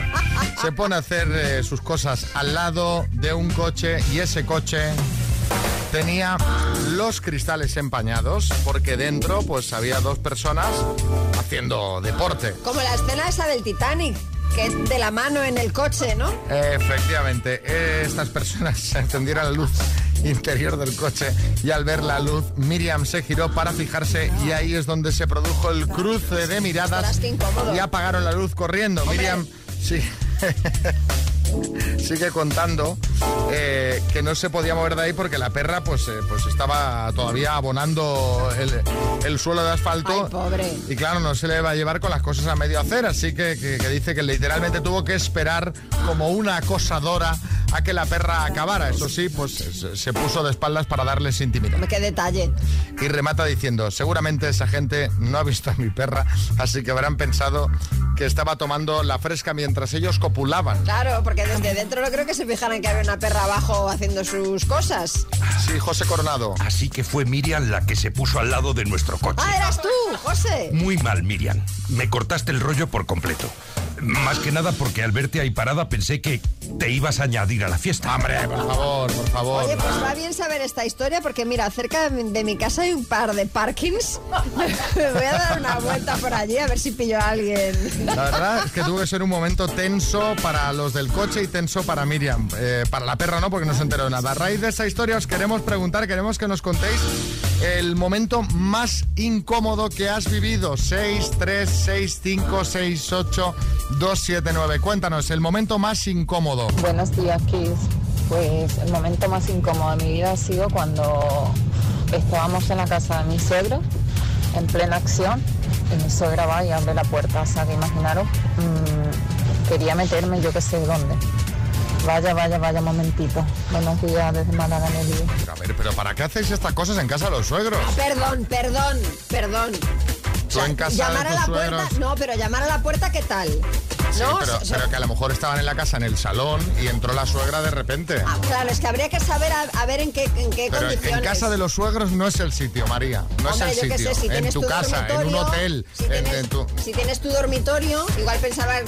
Speaker 1: se pone a hacer eh, sus cosas al lado de un coche y ese coche tenía los cristales empañados porque dentro pues había dos personas haciendo deporte.
Speaker 3: Como la escena esa del Titanic, que es de la mano en el coche, ¿no?
Speaker 1: Efectivamente, estas personas (laughs) encendieron la luz interior del coche y al ver la luz Miriam se giró para fijarse y ahí es donde se produjo el cruce de miradas y apagaron la luz corriendo. Miriam sí, (laughs) sigue contando eh, que no se podía mover de ahí porque la perra pues, eh, pues estaba todavía abonando el, el suelo de asfalto.
Speaker 3: pobre.
Speaker 1: Y claro, no se le va a llevar con las cosas a medio hacer, así que, que- que dice que literalmente tuvo que esperar como una acosadora a que la perra acabara. Eso sí, pues se- puso de espaldas para darles intimidad.
Speaker 3: Qué detalle.
Speaker 1: Y remata diciendo, seguramente esa gente no ha visto a mi perra, así que habrán pensado que estaba tomando la fresca mientras ellos copulaban.
Speaker 3: Claro, porque desde dentro no creo que se fijaran que había una perra abajo haciendo sus cosas.
Speaker 1: Sí, José Coronado.
Speaker 7: Así que fue Miriam la que se puso al lado de nuestro coche.
Speaker 3: Ah, eras tú, José.
Speaker 7: Muy mal, Miriam. Me cortaste el rollo por completo. Más que nada porque al verte ahí parada pensé que te ibas a añadir a la fiesta.
Speaker 1: Hombre, por favor, por favor.
Speaker 3: Oye, pues va bien saber esta historia porque mira, cerca de mi, casa hay un par de parkings. Me (laughs) voy a dar una vuelta por allí a ver si pillo a alguien.
Speaker 1: La verdad es que tuvo que ser un momento tenso para los del coche y tenso para Miriam. Eh, para la perra no, porque no se enteró de nada. A raíz de esa historia os queremos preguntar, queremos que nos contéis el momento más incómodo que has vivido. 6, 3, 6, 5, 6, 8, 2, 7, 9. Cuéntanos, el momento más incómodo.
Speaker 20: Buenos días, Kiss. Pues el momento más incómodo de mi vida ha sido cuando estábamos en la casa de mi suegro, en plena acción, y mi suegra va y abre la puerta. O sea, que imaginaros, mm, quería meterme yo que sé dónde. Vaya, vaya, vaya momentito. Buenos días desde Málaga, Nelly.
Speaker 1: A ver, pero ¿para qué hacéis estas cosas en casa de los suegros?
Speaker 3: Perdón, perdón, perdón.
Speaker 1: Tú en casa
Speaker 3: llamar
Speaker 1: de
Speaker 3: a la
Speaker 1: suegros.
Speaker 3: puerta, no, pero llamar a la puerta, ¿qué tal?
Speaker 1: Sí,
Speaker 3: no,
Speaker 1: pero, que a lo mejor estaban en la casa en el salón y entró la suegra de repente.
Speaker 3: claro, es que habría que saber a, a ver en qué, en qué
Speaker 1: Pero
Speaker 3: condiciones.
Speaker 1: en casa de los suegros no es el sitio, María. No
Speaker 3: Hombre,
Speaker 1: es el sitio.
Speaker 3: sé, si
Speaker 1: en tu
Speaker 3: tu
Speaker 1: casa, en un hotel.
Speaker 3: si
Speaker 1: en-
Speaker 3: tienes-
Speaker 1: en tu,
Speaker 3: Si tienes tu dormitorio, igual pensaban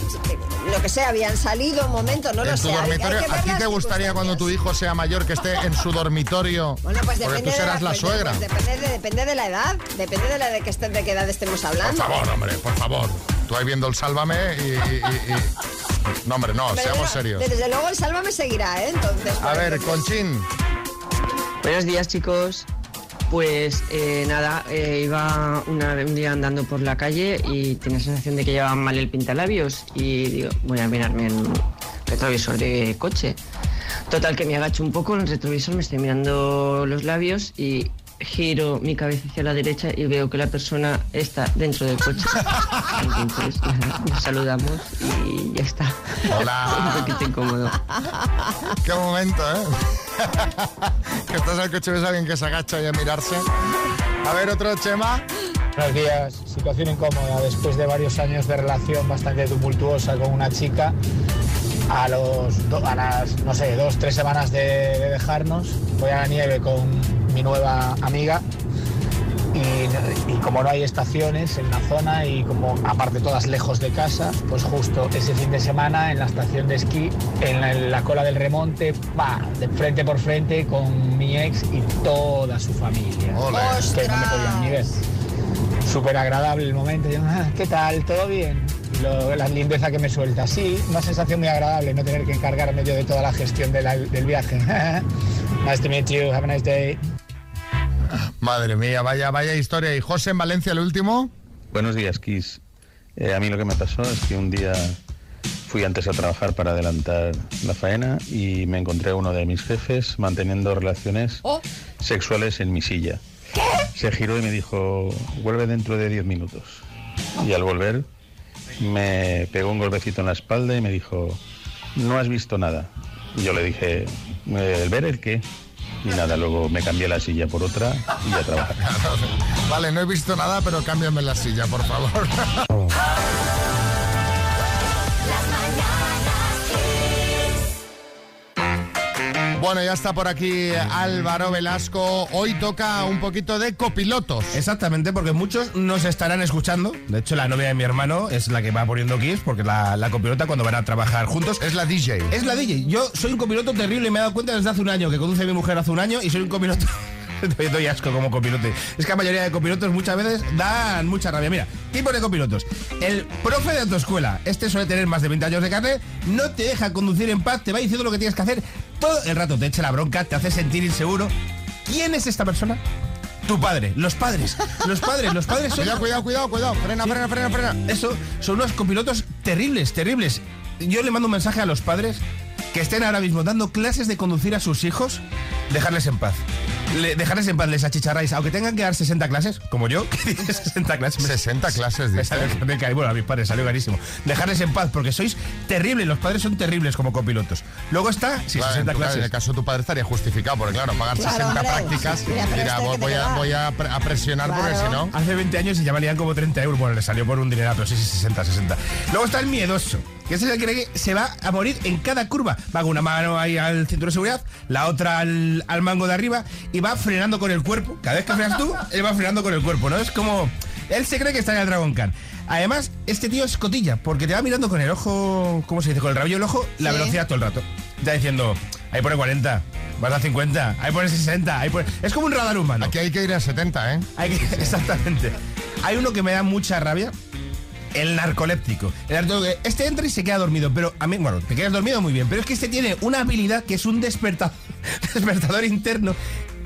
Speaker 3: lo que sea, habían salido un momento, no lo
Speaker 1: en
Speaker 3: sé.
Speaker 1: dormitorio. ¿A ti te gustaría cuando tu hijo sea mayor que esté en su dormitorio? (laughs)
Speaker 3: Bueno, pues
Speaker 1: Porque
Speaker 3: depende
Speaker 1: tú serás
Speaker 3: de
Speaker 1: la
Speaker 3: pues,
Speaker 1: suegra.
Speaker 3: pues depende, de, depende de la edad, depende de la de que de qué edad estemos
Speaker 1: Por
Speaker 3: hablando.
Speaker 1: favor, hombre, por favor. Tú ahí viendo el Sálvame y... y- y- y- No, hombre, no,
Speaker 3: Pero
Speaker 1: seamos serios.
Speaker 3: Desde luego el Salva me seguirá, ¿eh? Entonces.
Speaker 1: A ver, Conchín.
Speaker 21: Buenos días, chicos. Pues eh, nada, eh, iba una- un día andando por la calle y tenía la sensación de que llevaba mal el pintalabios y digo, voy a mirarme en un retrovisor de coche. Total, que me agacho un poco en el retrovisor, me estoy mirando los labios y giro mi cabeza hacia la derecha y veo que la persona está dentro del coche. Entonces, nada, nos saludamos y ya está.
Speaker 1: Hola. (laughs)
Speaker 21: un poquito incómodo.
Speaker 1: Qué momento, ¿eh? (laughs) que estás en el coche y ves a alguien que se agacha y a mirarse. A ver, otro Chema.
Speaker 22: Buenos días. Situación incómoda. Después de varios años de relación bastante tumultuosa con una chica, a, los do- a las, no sé, dos, tres semanas de, de dejarnos, voy a la nieve con mi nueva amiga y, y como no hay estaciones en la zona y como aparte todas lejos de casa, pues justo ese fin de semana en la estación de esquí, en la, en la cola del remonte, pa, de frente por frente con mi ex y toda su familia. Que no me podían ni ver. Súper agradable el momento. Yo, "Ah, ¿Qué tal? ¿Todo bien? Lo- la lindeza que me suelta. Sí, una sensación muy agradable no tener que encargarme yo de toda la gestión de la- del viaje. (laughs) nice to meet you. Have a nice day.
Speaker 1: Madre mía, vaya, vaya historia. ¿Y José en Valencia el último?
Speaker 23: Buenos días, Kiss. Eh, a mí lo que me pasó es que un día fui antes a trabajar para adelantar la faena y me encontré a uno de mis jefes manteniendo relaciones sexuales en mi silla. Se giró y me dijo, vuelve dentro de 10 minutos. Y al volver me pegó un golpecito en la espalda y me dijo, no has visto nada. Y yo le dije, ¿el ver el qué? Y nada, luego me cambié la silla por otra y a trabajar. (laughs)
Speaker 1: Vale, no he visto nada, pero cámbiame la silla, por favor. (laughs) Bueno, ya está por aquí Álvaro Velasco. Hoy toca un poquito de copilotos.
Speaker 24: Exactamente, porque muchos nos estarán escuchando. De hecho, la novia de mi hermano es la que va poniendo Kiss, porque la, la copilota cuando van a trabajar juntos.
Speaker 1: Es la DJ.
Speaker 24: Es la DJ. Yo soy un copiloto terrible y me he dado cuenta desde hace un año que conduce mi mujer hace un año y soy un copiloto. (laughs) Doy- Doy asco como copilote. Es que la mayoría de copilotos muchas veces dan mucha rabia. Mira, tipo de copilotos. El profe de autoescuela, este suele tener más de 20 años de carne, no te deja conducir en paz, te va diciendo lo que tienes que hacer todo el rato, te echa la bronca, te hace sentir inseguro. ¿Quién es esta persona? Tu padre, los padres, los padres, los padres son...
Speaker 1: Cuidado, cuidado, cuidado, cuidado. Frena, frena, frena, frena.
Speaker 24: Eso, son unos copilotos terribles, terribles. Yo le mando un mensaje a los padres que estén ahora mismo dando clases de conducir a sus hijos, dejarles en paz. le- dejarles en paz, les achicharráis, aunque tengan que dar 60 clases, como yo, (laughs) que dice 60 clases.
Speaker 1: 60 clases,
Speaker 24: me
Speaker 1: dice.
Speaker 24: salió- me caí, bueno, a mis padres salió carísimo. Dejarles en paz, porque sois terribles, los padres son terribles como copilotos. Luego está, sí,
Speaker 1: Claro,
Speaker 24: 60
Speaker 1: en,
Speaker 24: clases.
Speaker 1: en el caso de tu padre estaría justificado, porque claro, pagar
Speaker 24: Claro,
Speaker 1: 60
Speaker 24: hombre.
Speaker 1: prácticas,
Speaker 24: Sí, este
Speaker 1: voy, voy a, voy a pre- a presionar porque si no...
Speaker 24: Hace 20 años y ya valían como 30 euros. Bueno, le salió por un dinero, pero sí, sí, 60, 60. Luego está el miedoso, que es el que cree que se va a morir en cada curva. Va con una mano ahí al cinturón de seguridad, la otra al, al mango de arriba y va frenando con el cuerpo. Cada vez que frenas tú, él va frenando con el cuerpo, ¿no? Es como... Él se cree que está en el Dragon Khan. Además, este tío es cotilla, porque te va mirando con el ojo, ¿cómo se dice? Con el rabillo del ojo, la
Speaker 3: Sí.
Speaker 24: velocidad todo el rato. Ya diciendo, ahí pone 40, vas a 50, ahí pone 60, ahí pone... Es como un radar humano.
Speaker 1: Aquí hay que ir a 70, ¿eh?
Speaker 24: Hay que- (laughs) exactamente. Hay uno que me da mucha rabia. El narcoléptico. El Este entra y se queda dormido, pero a mí, bueno, te quedas dormido muy bien, pero es que este tiene una habilidad que es un desperta- (laughs) despertador interno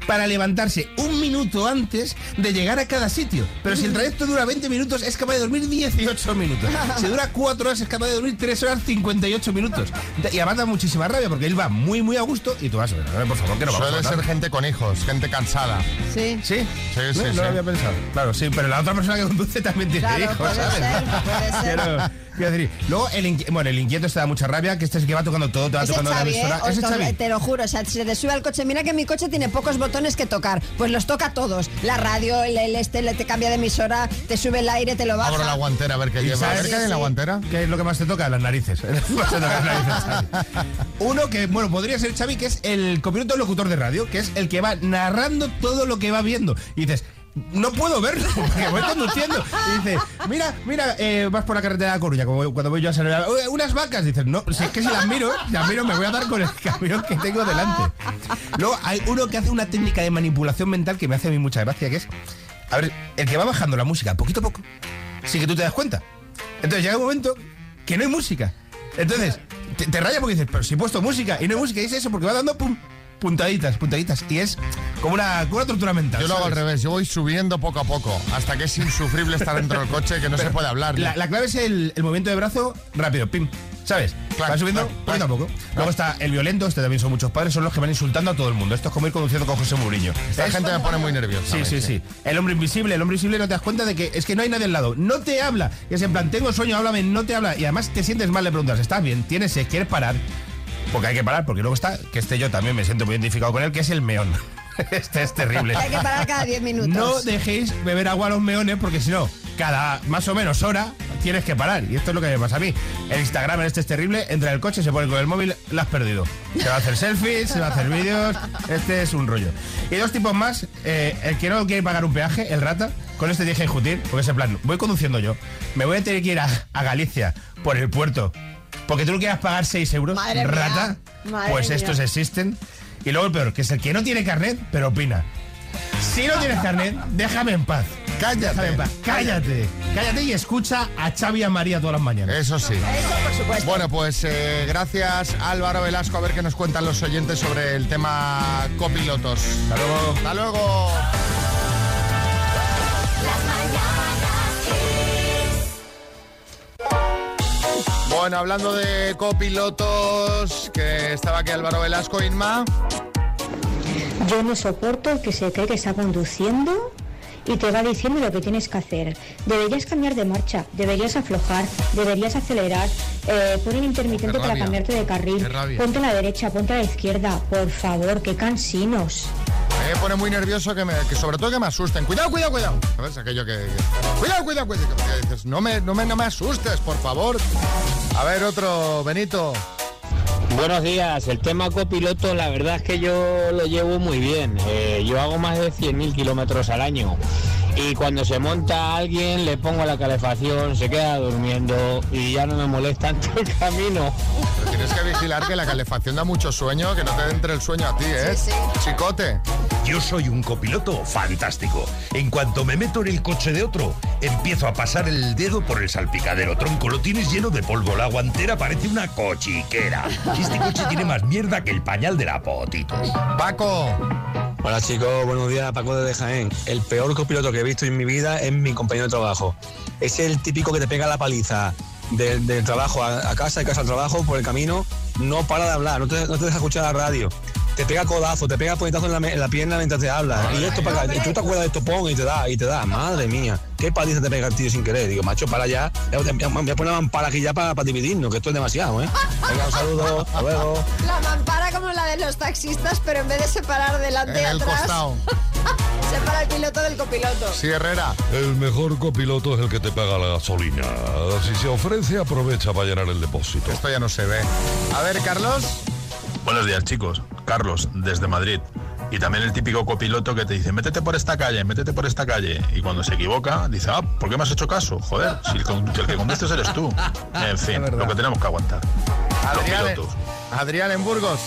Speaker 24: para levantarse un minuto antes de llegar a cada sitio. Pero si el trayecto dura 20 minutos, es capaz de dormir 18 minutos. Si dura 4 horas, es capaz de dormir 3 horas 58 minutos. Y además da muchísima rabia porque él va muy, muy a gusto y tú vas, "A ver, por favor, que no
Speaker 1: Suele
Speaker 24: a
Speaker 1: ser gente con hijos, gente cansada.
Speaker 3: Sí.
Speaker 24: ¿Sí?
Speaker 1: Sí, sí,
Speaker 24: no, no
Speaker 1: sí.
Speaker 24: lo había pensado. Claro, sí, pero la otra persona que conduce también tiene
Speaker 3: Claro,
Speaker 24: hijos,
Speaker 3: puede
Speaker 24: ¿sabes?
Speaker 3: ser, puede ser.
Speaker 24: Luego el, inqui- bueno, el inquieto te da mucha rabia, que este es el que va tocando todo, te va
Speaker 3: Ese
Speaker 24: tocando la
Speaker 3: Xavi, ¿eh?
Speaker 24: emisora. Ese Xavi.
Speaker 3: Te lo juro, o sea, se te sube al coche. Mira que mi coche tiene pocos botones que tocar. Pues los toca todos. La radio, el, el este, le- te cambia de emisora, te sube el aire, te lo baja.
Speaker 1: Abro la guantera a ver qué
Speaker 24: ¿Y
Speaker 1: lleva. A ver
Speaker 24: sabes
Speaker 1: qué hay en la guantera.
Speaker 24: ¿Qué es lo que más te toca? Las narices. (laughs) Las. Uno que, bueno, podría ser Xavi, que es el copiloto locutor de radio, que es el que va narrando todo lo que va viendo. Y dices, no puedo verlo (laughs) porque voy conduciendo. Y dice, mira, mira, eh, vas por la carretera de La Coruña, como cuando voy yo a "Oye, unas vacas. Dices, no, si es que si las miro, las miro, me voy a dar con el camión que tengo delante. Luego hay uno que hace una técnica de manipulación mental que me hace a mí mucha gracia, que es, a ver, el que va bajando la música poquito a poco, sí que tú te das cuenta. Entonces llega un momento que no hay música. Entonces, te, raya porque dices, pero si he puesto música y no hay música, y es eso, porque va dando pum, puntaditas, puntaditas. Y es como una, como una tortura mental.
Speaker 1: Yo lo hago al revés, yo voy subiendo poco a poco, hasta que es insufrible estar dentro del coche, que no se puede hablar.
Speaker 24: La, la clave es el, el movimiento de brazo rápido, pim. ¿Sabes?
Speaker 1: Claro,
Speaker 24: va subiendo
Speaker 1: claro,
Speaker 24: poquito a poco. Luego está el violento, este también son muchos padres, son los que van insultando a todo el mundo. Esto es como ir conduciendo con José Mourinho.
Speaker 1: Esta
Speaker 24: Es-
Speaker 1: gente me pone muy nerviosa.
Speaker 24: Sí, sí, sí. El hombre invisible, el hombre invisible no te das cuenta de que es que no hay nadie al lado. No te habla. Y es en plan, tengo sueño, háblame, no te habla. Y además te sientes mal, le preguntas, ¿estás bien? ¿Tienes sed? ¿Quieres parar? Porque hay que parar, porque luego está, que este yo también me siento muy identificado con él, que es el meón. (laughs) Este es terrible.
Speaker 3: Hay que parar cada 10 minutos.
Speaker 24: No dejéis beber agua a los meones porque si no, cada más o menos hora tienes que parar. Y esto es lo que me pasa a mí. El Instagram en este es terrible, entra en el coche, se pone con el móvil, lo has perdido. Se va a hacer selfies, se va a hacer vídeos, este es un rollo. Y dos tipos más, eh, el que no quiere pagar un peaje, el rata, con este dije discutir, porque es en plan, voy conduciendo yo, me voy a tener que ir a, a Galicia por el puerto, porque tú no quieras pagar 6 euros,
Speaker 3: Madre
Speaker 24: rata,
Speaker 3: madre
Speaker 24: pues
Speaker 3: mía.
Speaker 24: estos existen. Y luego el peor, que es el que no tiene carnet, pero opina. Si no tienes carnet, déjame en paz.
Speaker 1: Cállate.
Speaker 24: Déjame en paz. Cállate. Cállate y escucha a Xavi y a María todas las mañanas.
Speaker 1: Eso sí.
Speaker 3: Eso, por supuesto.
Speaker 1: Bueno, pues eh, gracias Álvaro Velasco, a ver qué nos cuentan los oyentes sobre el tema copilotos.
Speaker 24: Hasta luego.
Speaker 1: Hasta luego. Bueno, hablando de copilotos, que estaba aquí Álvaro Velasco, Inma.
Speaker 25: Yo no soporto el que se cree que está conduciendo y te va diciendo lo que tienes que hacer. Deberías cambiar de marcha, deberías aflojar, deberías acelerar, eh, pon el intermitente para cambiarte de carril, ponte a la derecha, ponte a la izquierda, por favor, qué cansinos.
Speaker 1: Me pone muy nervioso que, me, que sobre todo que me asusten. Cuidado, cuidado, cuidado. ¿Sabes? Aquello que... cuidado, cuidado, cuidado. No me, no, me, no me asustes, por favor. A ver, otro, Benito.
Speaker 26: Buenos días, el tema copiloto la verdad es que yo lo llevo muy bien. Eh, yo hago más de 100.000 kilómetros al año y cuando se monta alguien le pongo la calefacción, se queda durmiendo y ya no me molesta (laughs) en todo el camino.
Speaker 1: Pero tienes que vigilar que la calefacción da mucho sueño, que no te entre el sueño a ti, ¿eh? Chicote.
Speaker 4: Yo soy un copiloto fantástico. En cuanto me meto en el coche de otro, empiezo a pasar el dedo por el salpicadero. Tronco, lo tienes lleno de polvo. La guantera parece una cochiquera. Este coche tiene más mierda que el pañal de la potito.
Speaker 1: Paco.
Speaker 27: Hola chicos, buenos días, Paco de Jaén. El peor copiloto que he visto en mi vida es mi compañero de trabajo. Es el típico que te pega la paliza del, del trabajo a, a casa, de casa al trabajo, por el camino, no para de hablar, no te, no te deja escuchar la radio. te pega codazo, te pega puñetazo en la, en la pierna mientras te habla. y esto para acá, tú te acuerdas de esto, pon y te da, y te da. Madre mía, qué paliza te pega el tío sin querer. Digo, macho, para allá. Me voy a poner una mampara aquí ya para, para dividirnos, que esto es demasiado, ¿eh? Venga, un saludo, hasta luego.
Speaker 3: La mampara como la de los taxistas, pero en vez de separar delante y
Speaker 1: En el
Speaker 3: atrás,
Speaker 1: costado. (laughs)
Speaker 3: separa el piloto del copiloto.
Speaker 1: Sí, Herrera.
Speaker 4: El mejor copiloto es el que te paga la gasolina. Si se ofrece, aprovecha para llenar el depósito.
Speaker 1: Esto ya no se ve. A ver, Carlos.
Speaker 28: Buenos días, chicos. Carlos, desde Madrid. Y también el típico copiloto que te dice, métete por esta calle, métete por esta calle. Y cuando se equivoca, dice, ah, ¿por qué me has hecho caso? Joder, si el, con- el que conduces eres tú. En fin, lo que tenemos que aguantar. Los
Speaker 1: Adrián,
Speaker 28: pilotos.
Speaker 1: Adrián en Burgos.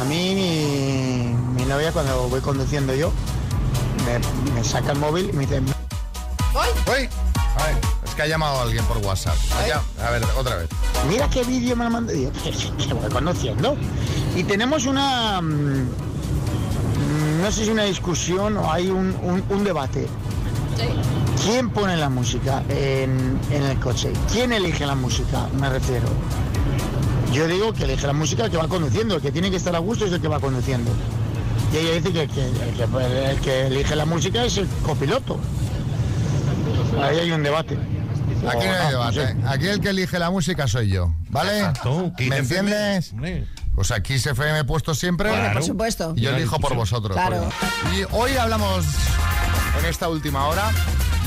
Speaker 29: A mí mi, mi novia cuando voy conduciendo yo me, me saca el móvil y me dice,
Speaker 1: ¡Uy! Ay, es que ha llamado a alguien por WhatsApp. A ver, otra vez.
Speaker 29: mira qué vídeo me lo mandó. Y yo, que voy conduciendo. Y tenemos una, mm, no sé si una discusión o hay un, un- un debate. ¿Quién pone la música en, en el coche? ¿Quién elige la música? Me refiero. Yo digo que elige la música el que va conduciendo, el que tiene que estar a gusto es el que va conduciendo. Y ella dice que, que- el, que el que elige la música es el copiloto. Ahí hay un debate.
Speaker 1: Aquí no hay debate. Aquí el que elige la música soy yo. ¿Vale? ¿Me entiendes? Pues aquí se FM he puesto siempre.
Speaker 3: Por supuesto.
Speaker 1: Y yo elijo por vosotros.
Speaker 3: Claro.
Speaker 1: por- Y hoy hablamos en esta última hora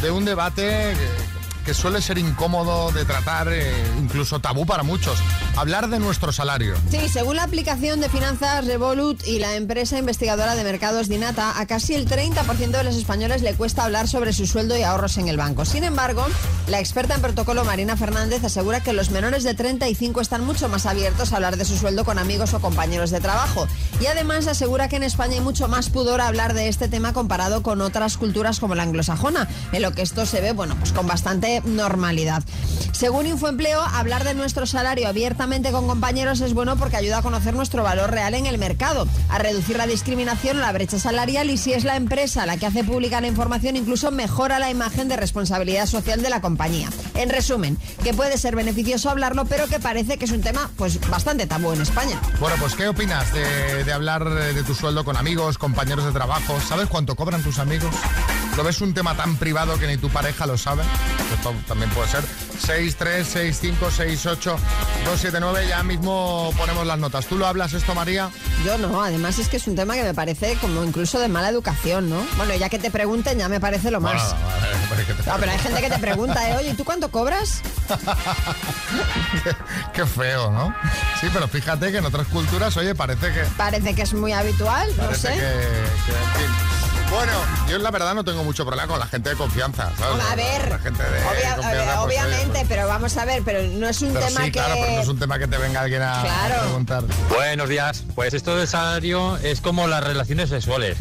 Speaker 1: de un debate que, que suele ser incómodo de tratar, eh, incluso tabú para muchos. Hablar de nuestro salario.
Speaker 3: Sí, según la aplicación de finanzas Revolut y la empresa investigadora de mercados Dinata, a casi el 30% de los españoles le cuesta hablar sobre su sueldo y ahorros en el banco. Sin embargo, la experta en protocolo Marina Fernández asegura que los menores de 35 están mucho más abiertos a hablar de su sueldo con amigos o compañeros de trabajo. Y además asegura que en España hay mucho más pudor a hablar de este tema comparado con otras culturas como la anglosajona, en lo que esto se ve, bueno, pues con bastante normalidad. Según Infoempleo, hablar de nuestro salario abiertamente con compañeros es bueno porque ayuda a conocer nuestro valor real en el mercado, a reducir la discriminación la brecha salarial y si es la empresa la que hace pública la información, incluso mejora la imagen de responsabilidad social de la compañía. En resumen, que puede ser beneficioso hablarlo, pero que parece que es un tema pues bastante tabú en España.
Speaker 1: Bueno, pues ¿qué opinas de, hablar de tu sueldo con amigos, compañeros de trabajo? ¿Sabes cuánto cobran tus amigos? ¿Lo ves un tema tan privado que ni tu pareja lo sabe? Esto también puede ser. 6, 3, 6, 5, 6, 8, 2, 7, 9. Ya mismo ponemos las notas. ¿Tú lo hablas esto, María?
Speaker 3: Yo no, además es que es un tema que me parece como incluso de mala educación, ¿no? Bueno, ya que te pregunten ya me parece lo más.
Speaker 1: Bueno, te-
Speaker 3: No, pero hay gente que te pregunta, ¿eh? Oye, ¿y tú cuánto cobras? (laughs)
Speaker 1: Qué feo, ¿no? Sí, pero fíjate que en otras culturas, oye, parece que...
Speaker 3: Parece que es muy habitual, no sé.
Speaker 1: que, que, en fin. Bueno, yo la verdad no tengo mucho problema con la gente de confianza, ¿sabes?
Speaker 3: A ver,
Speaker 1: La gente de
Speaker 3: obvia-
Speaker 1: confianza, pues, oye,
Speaker 3: obviamente, pero vamos a ver, pero no es un
Speaker 1: pero
Speaker 3: tema
Speaker 1: sí,
Speaker 3: que...
Speaker 1: claro, pero no es un tema que te venga alguien a, a preguntar.
Speaker 30: Buenos días. Pues esto del salario es como las relaciones sexuales.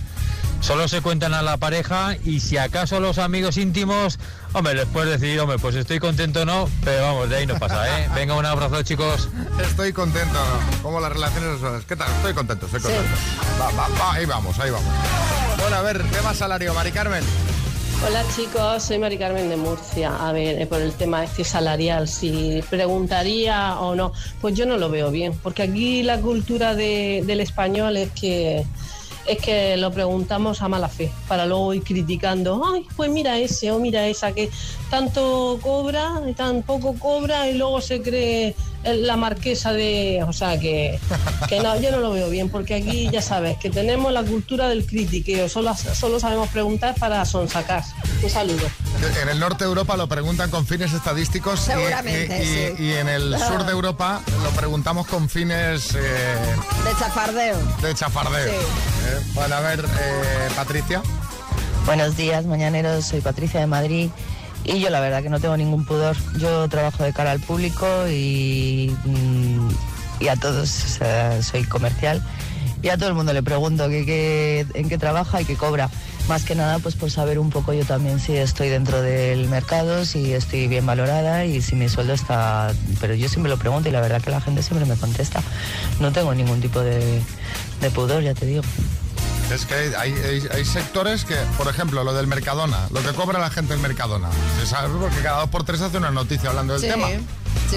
Speaker 30: Solo se cuentan a la pareja y si acaso los amigos íntimos, hombre, puedes decir, hombre, pues estoy contento o no, pero vamos, de ahí no pasa, ¿eh? (laughs) Venga, un abrazo, chicos.
Speaker 1: Estoy contento, ¿no? Como las relaciones sexuales. ¿Qué tal? Estoy contento, estoy contento. Va, va, va, ahí vamos, ahí vamos. Bueno, a ver, tema salario, Mari Carmen.
Speaker 31: Hola chicos, soy Mari Carmen de Murcia. A ver, eh, por el tema este salarial, si preguntaría o no, pues yo no lo veo bien, porque aquí la cultura de- del español es que es que lo preguntamos a mala fe, para luego ir criticando, ay, pues mira ese o mira esa que tanto cobra y tan poco cobra y luego se cree la marquesa de, o sea que, que no, yo no lo veo bien, porque aquí ya sabes que tenemos la cultura del critiqueo, solo, solo sabemos preguntar para sonsacar. Un saludo.
Speaker 1: En el norte de Europa lo preguntan con fines estadísticos y-
Speaker 3: Seguramente,
Speaker 1: y, y-
Speaker 3: sí.
Speaker 1: y en el sur de Europa lo preguntamos con fines eh,
Speaker 3: De chafardeo.
Speaker 1: de chafardeo.
Speaker 3: Sí.
Speaker 1: Eh, bueno, a ver, eh, Patricia.
Speaker 32: Buenos días, mañaneros. Soy Patricia de Madrid y yo la verdad que no tengo ningún pudor. Yo trabajo de cara al público y, mm, a todos, soy comercial y a todo el mundo le pregunto qué- en qué trabaja y qué cobra. Más que nada, pues por saber un poco yo también si estoy dentro del mercado, si estoy bien valorada y si mi sueldo está... Pero yo siempre lo pregunto y la verdad que la gente siempre me contesta. No tengo ningún tipo de pudor, ya te digo.
Speaker 1: Es que hay, hay, sectores que, por ejemplo, lo del Mercadona, lo que cobra la gente en Mercadona. Se sabe porque cada dos por tres hace una noticia hablando del tema.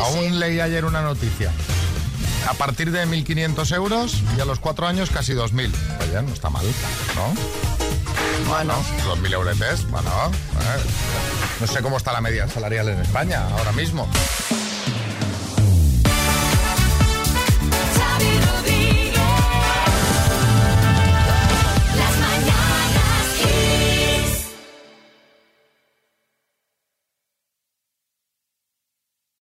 Speaker 1: Aún leí ayer una noticia. A partir de 1.500 euros y a los cuatro años casi 2.000. Oye, no está mal, ¿no? Bueno. bueno 2.000 euretes, bueno. No sé cómo está la media salarial en España ahora mismo.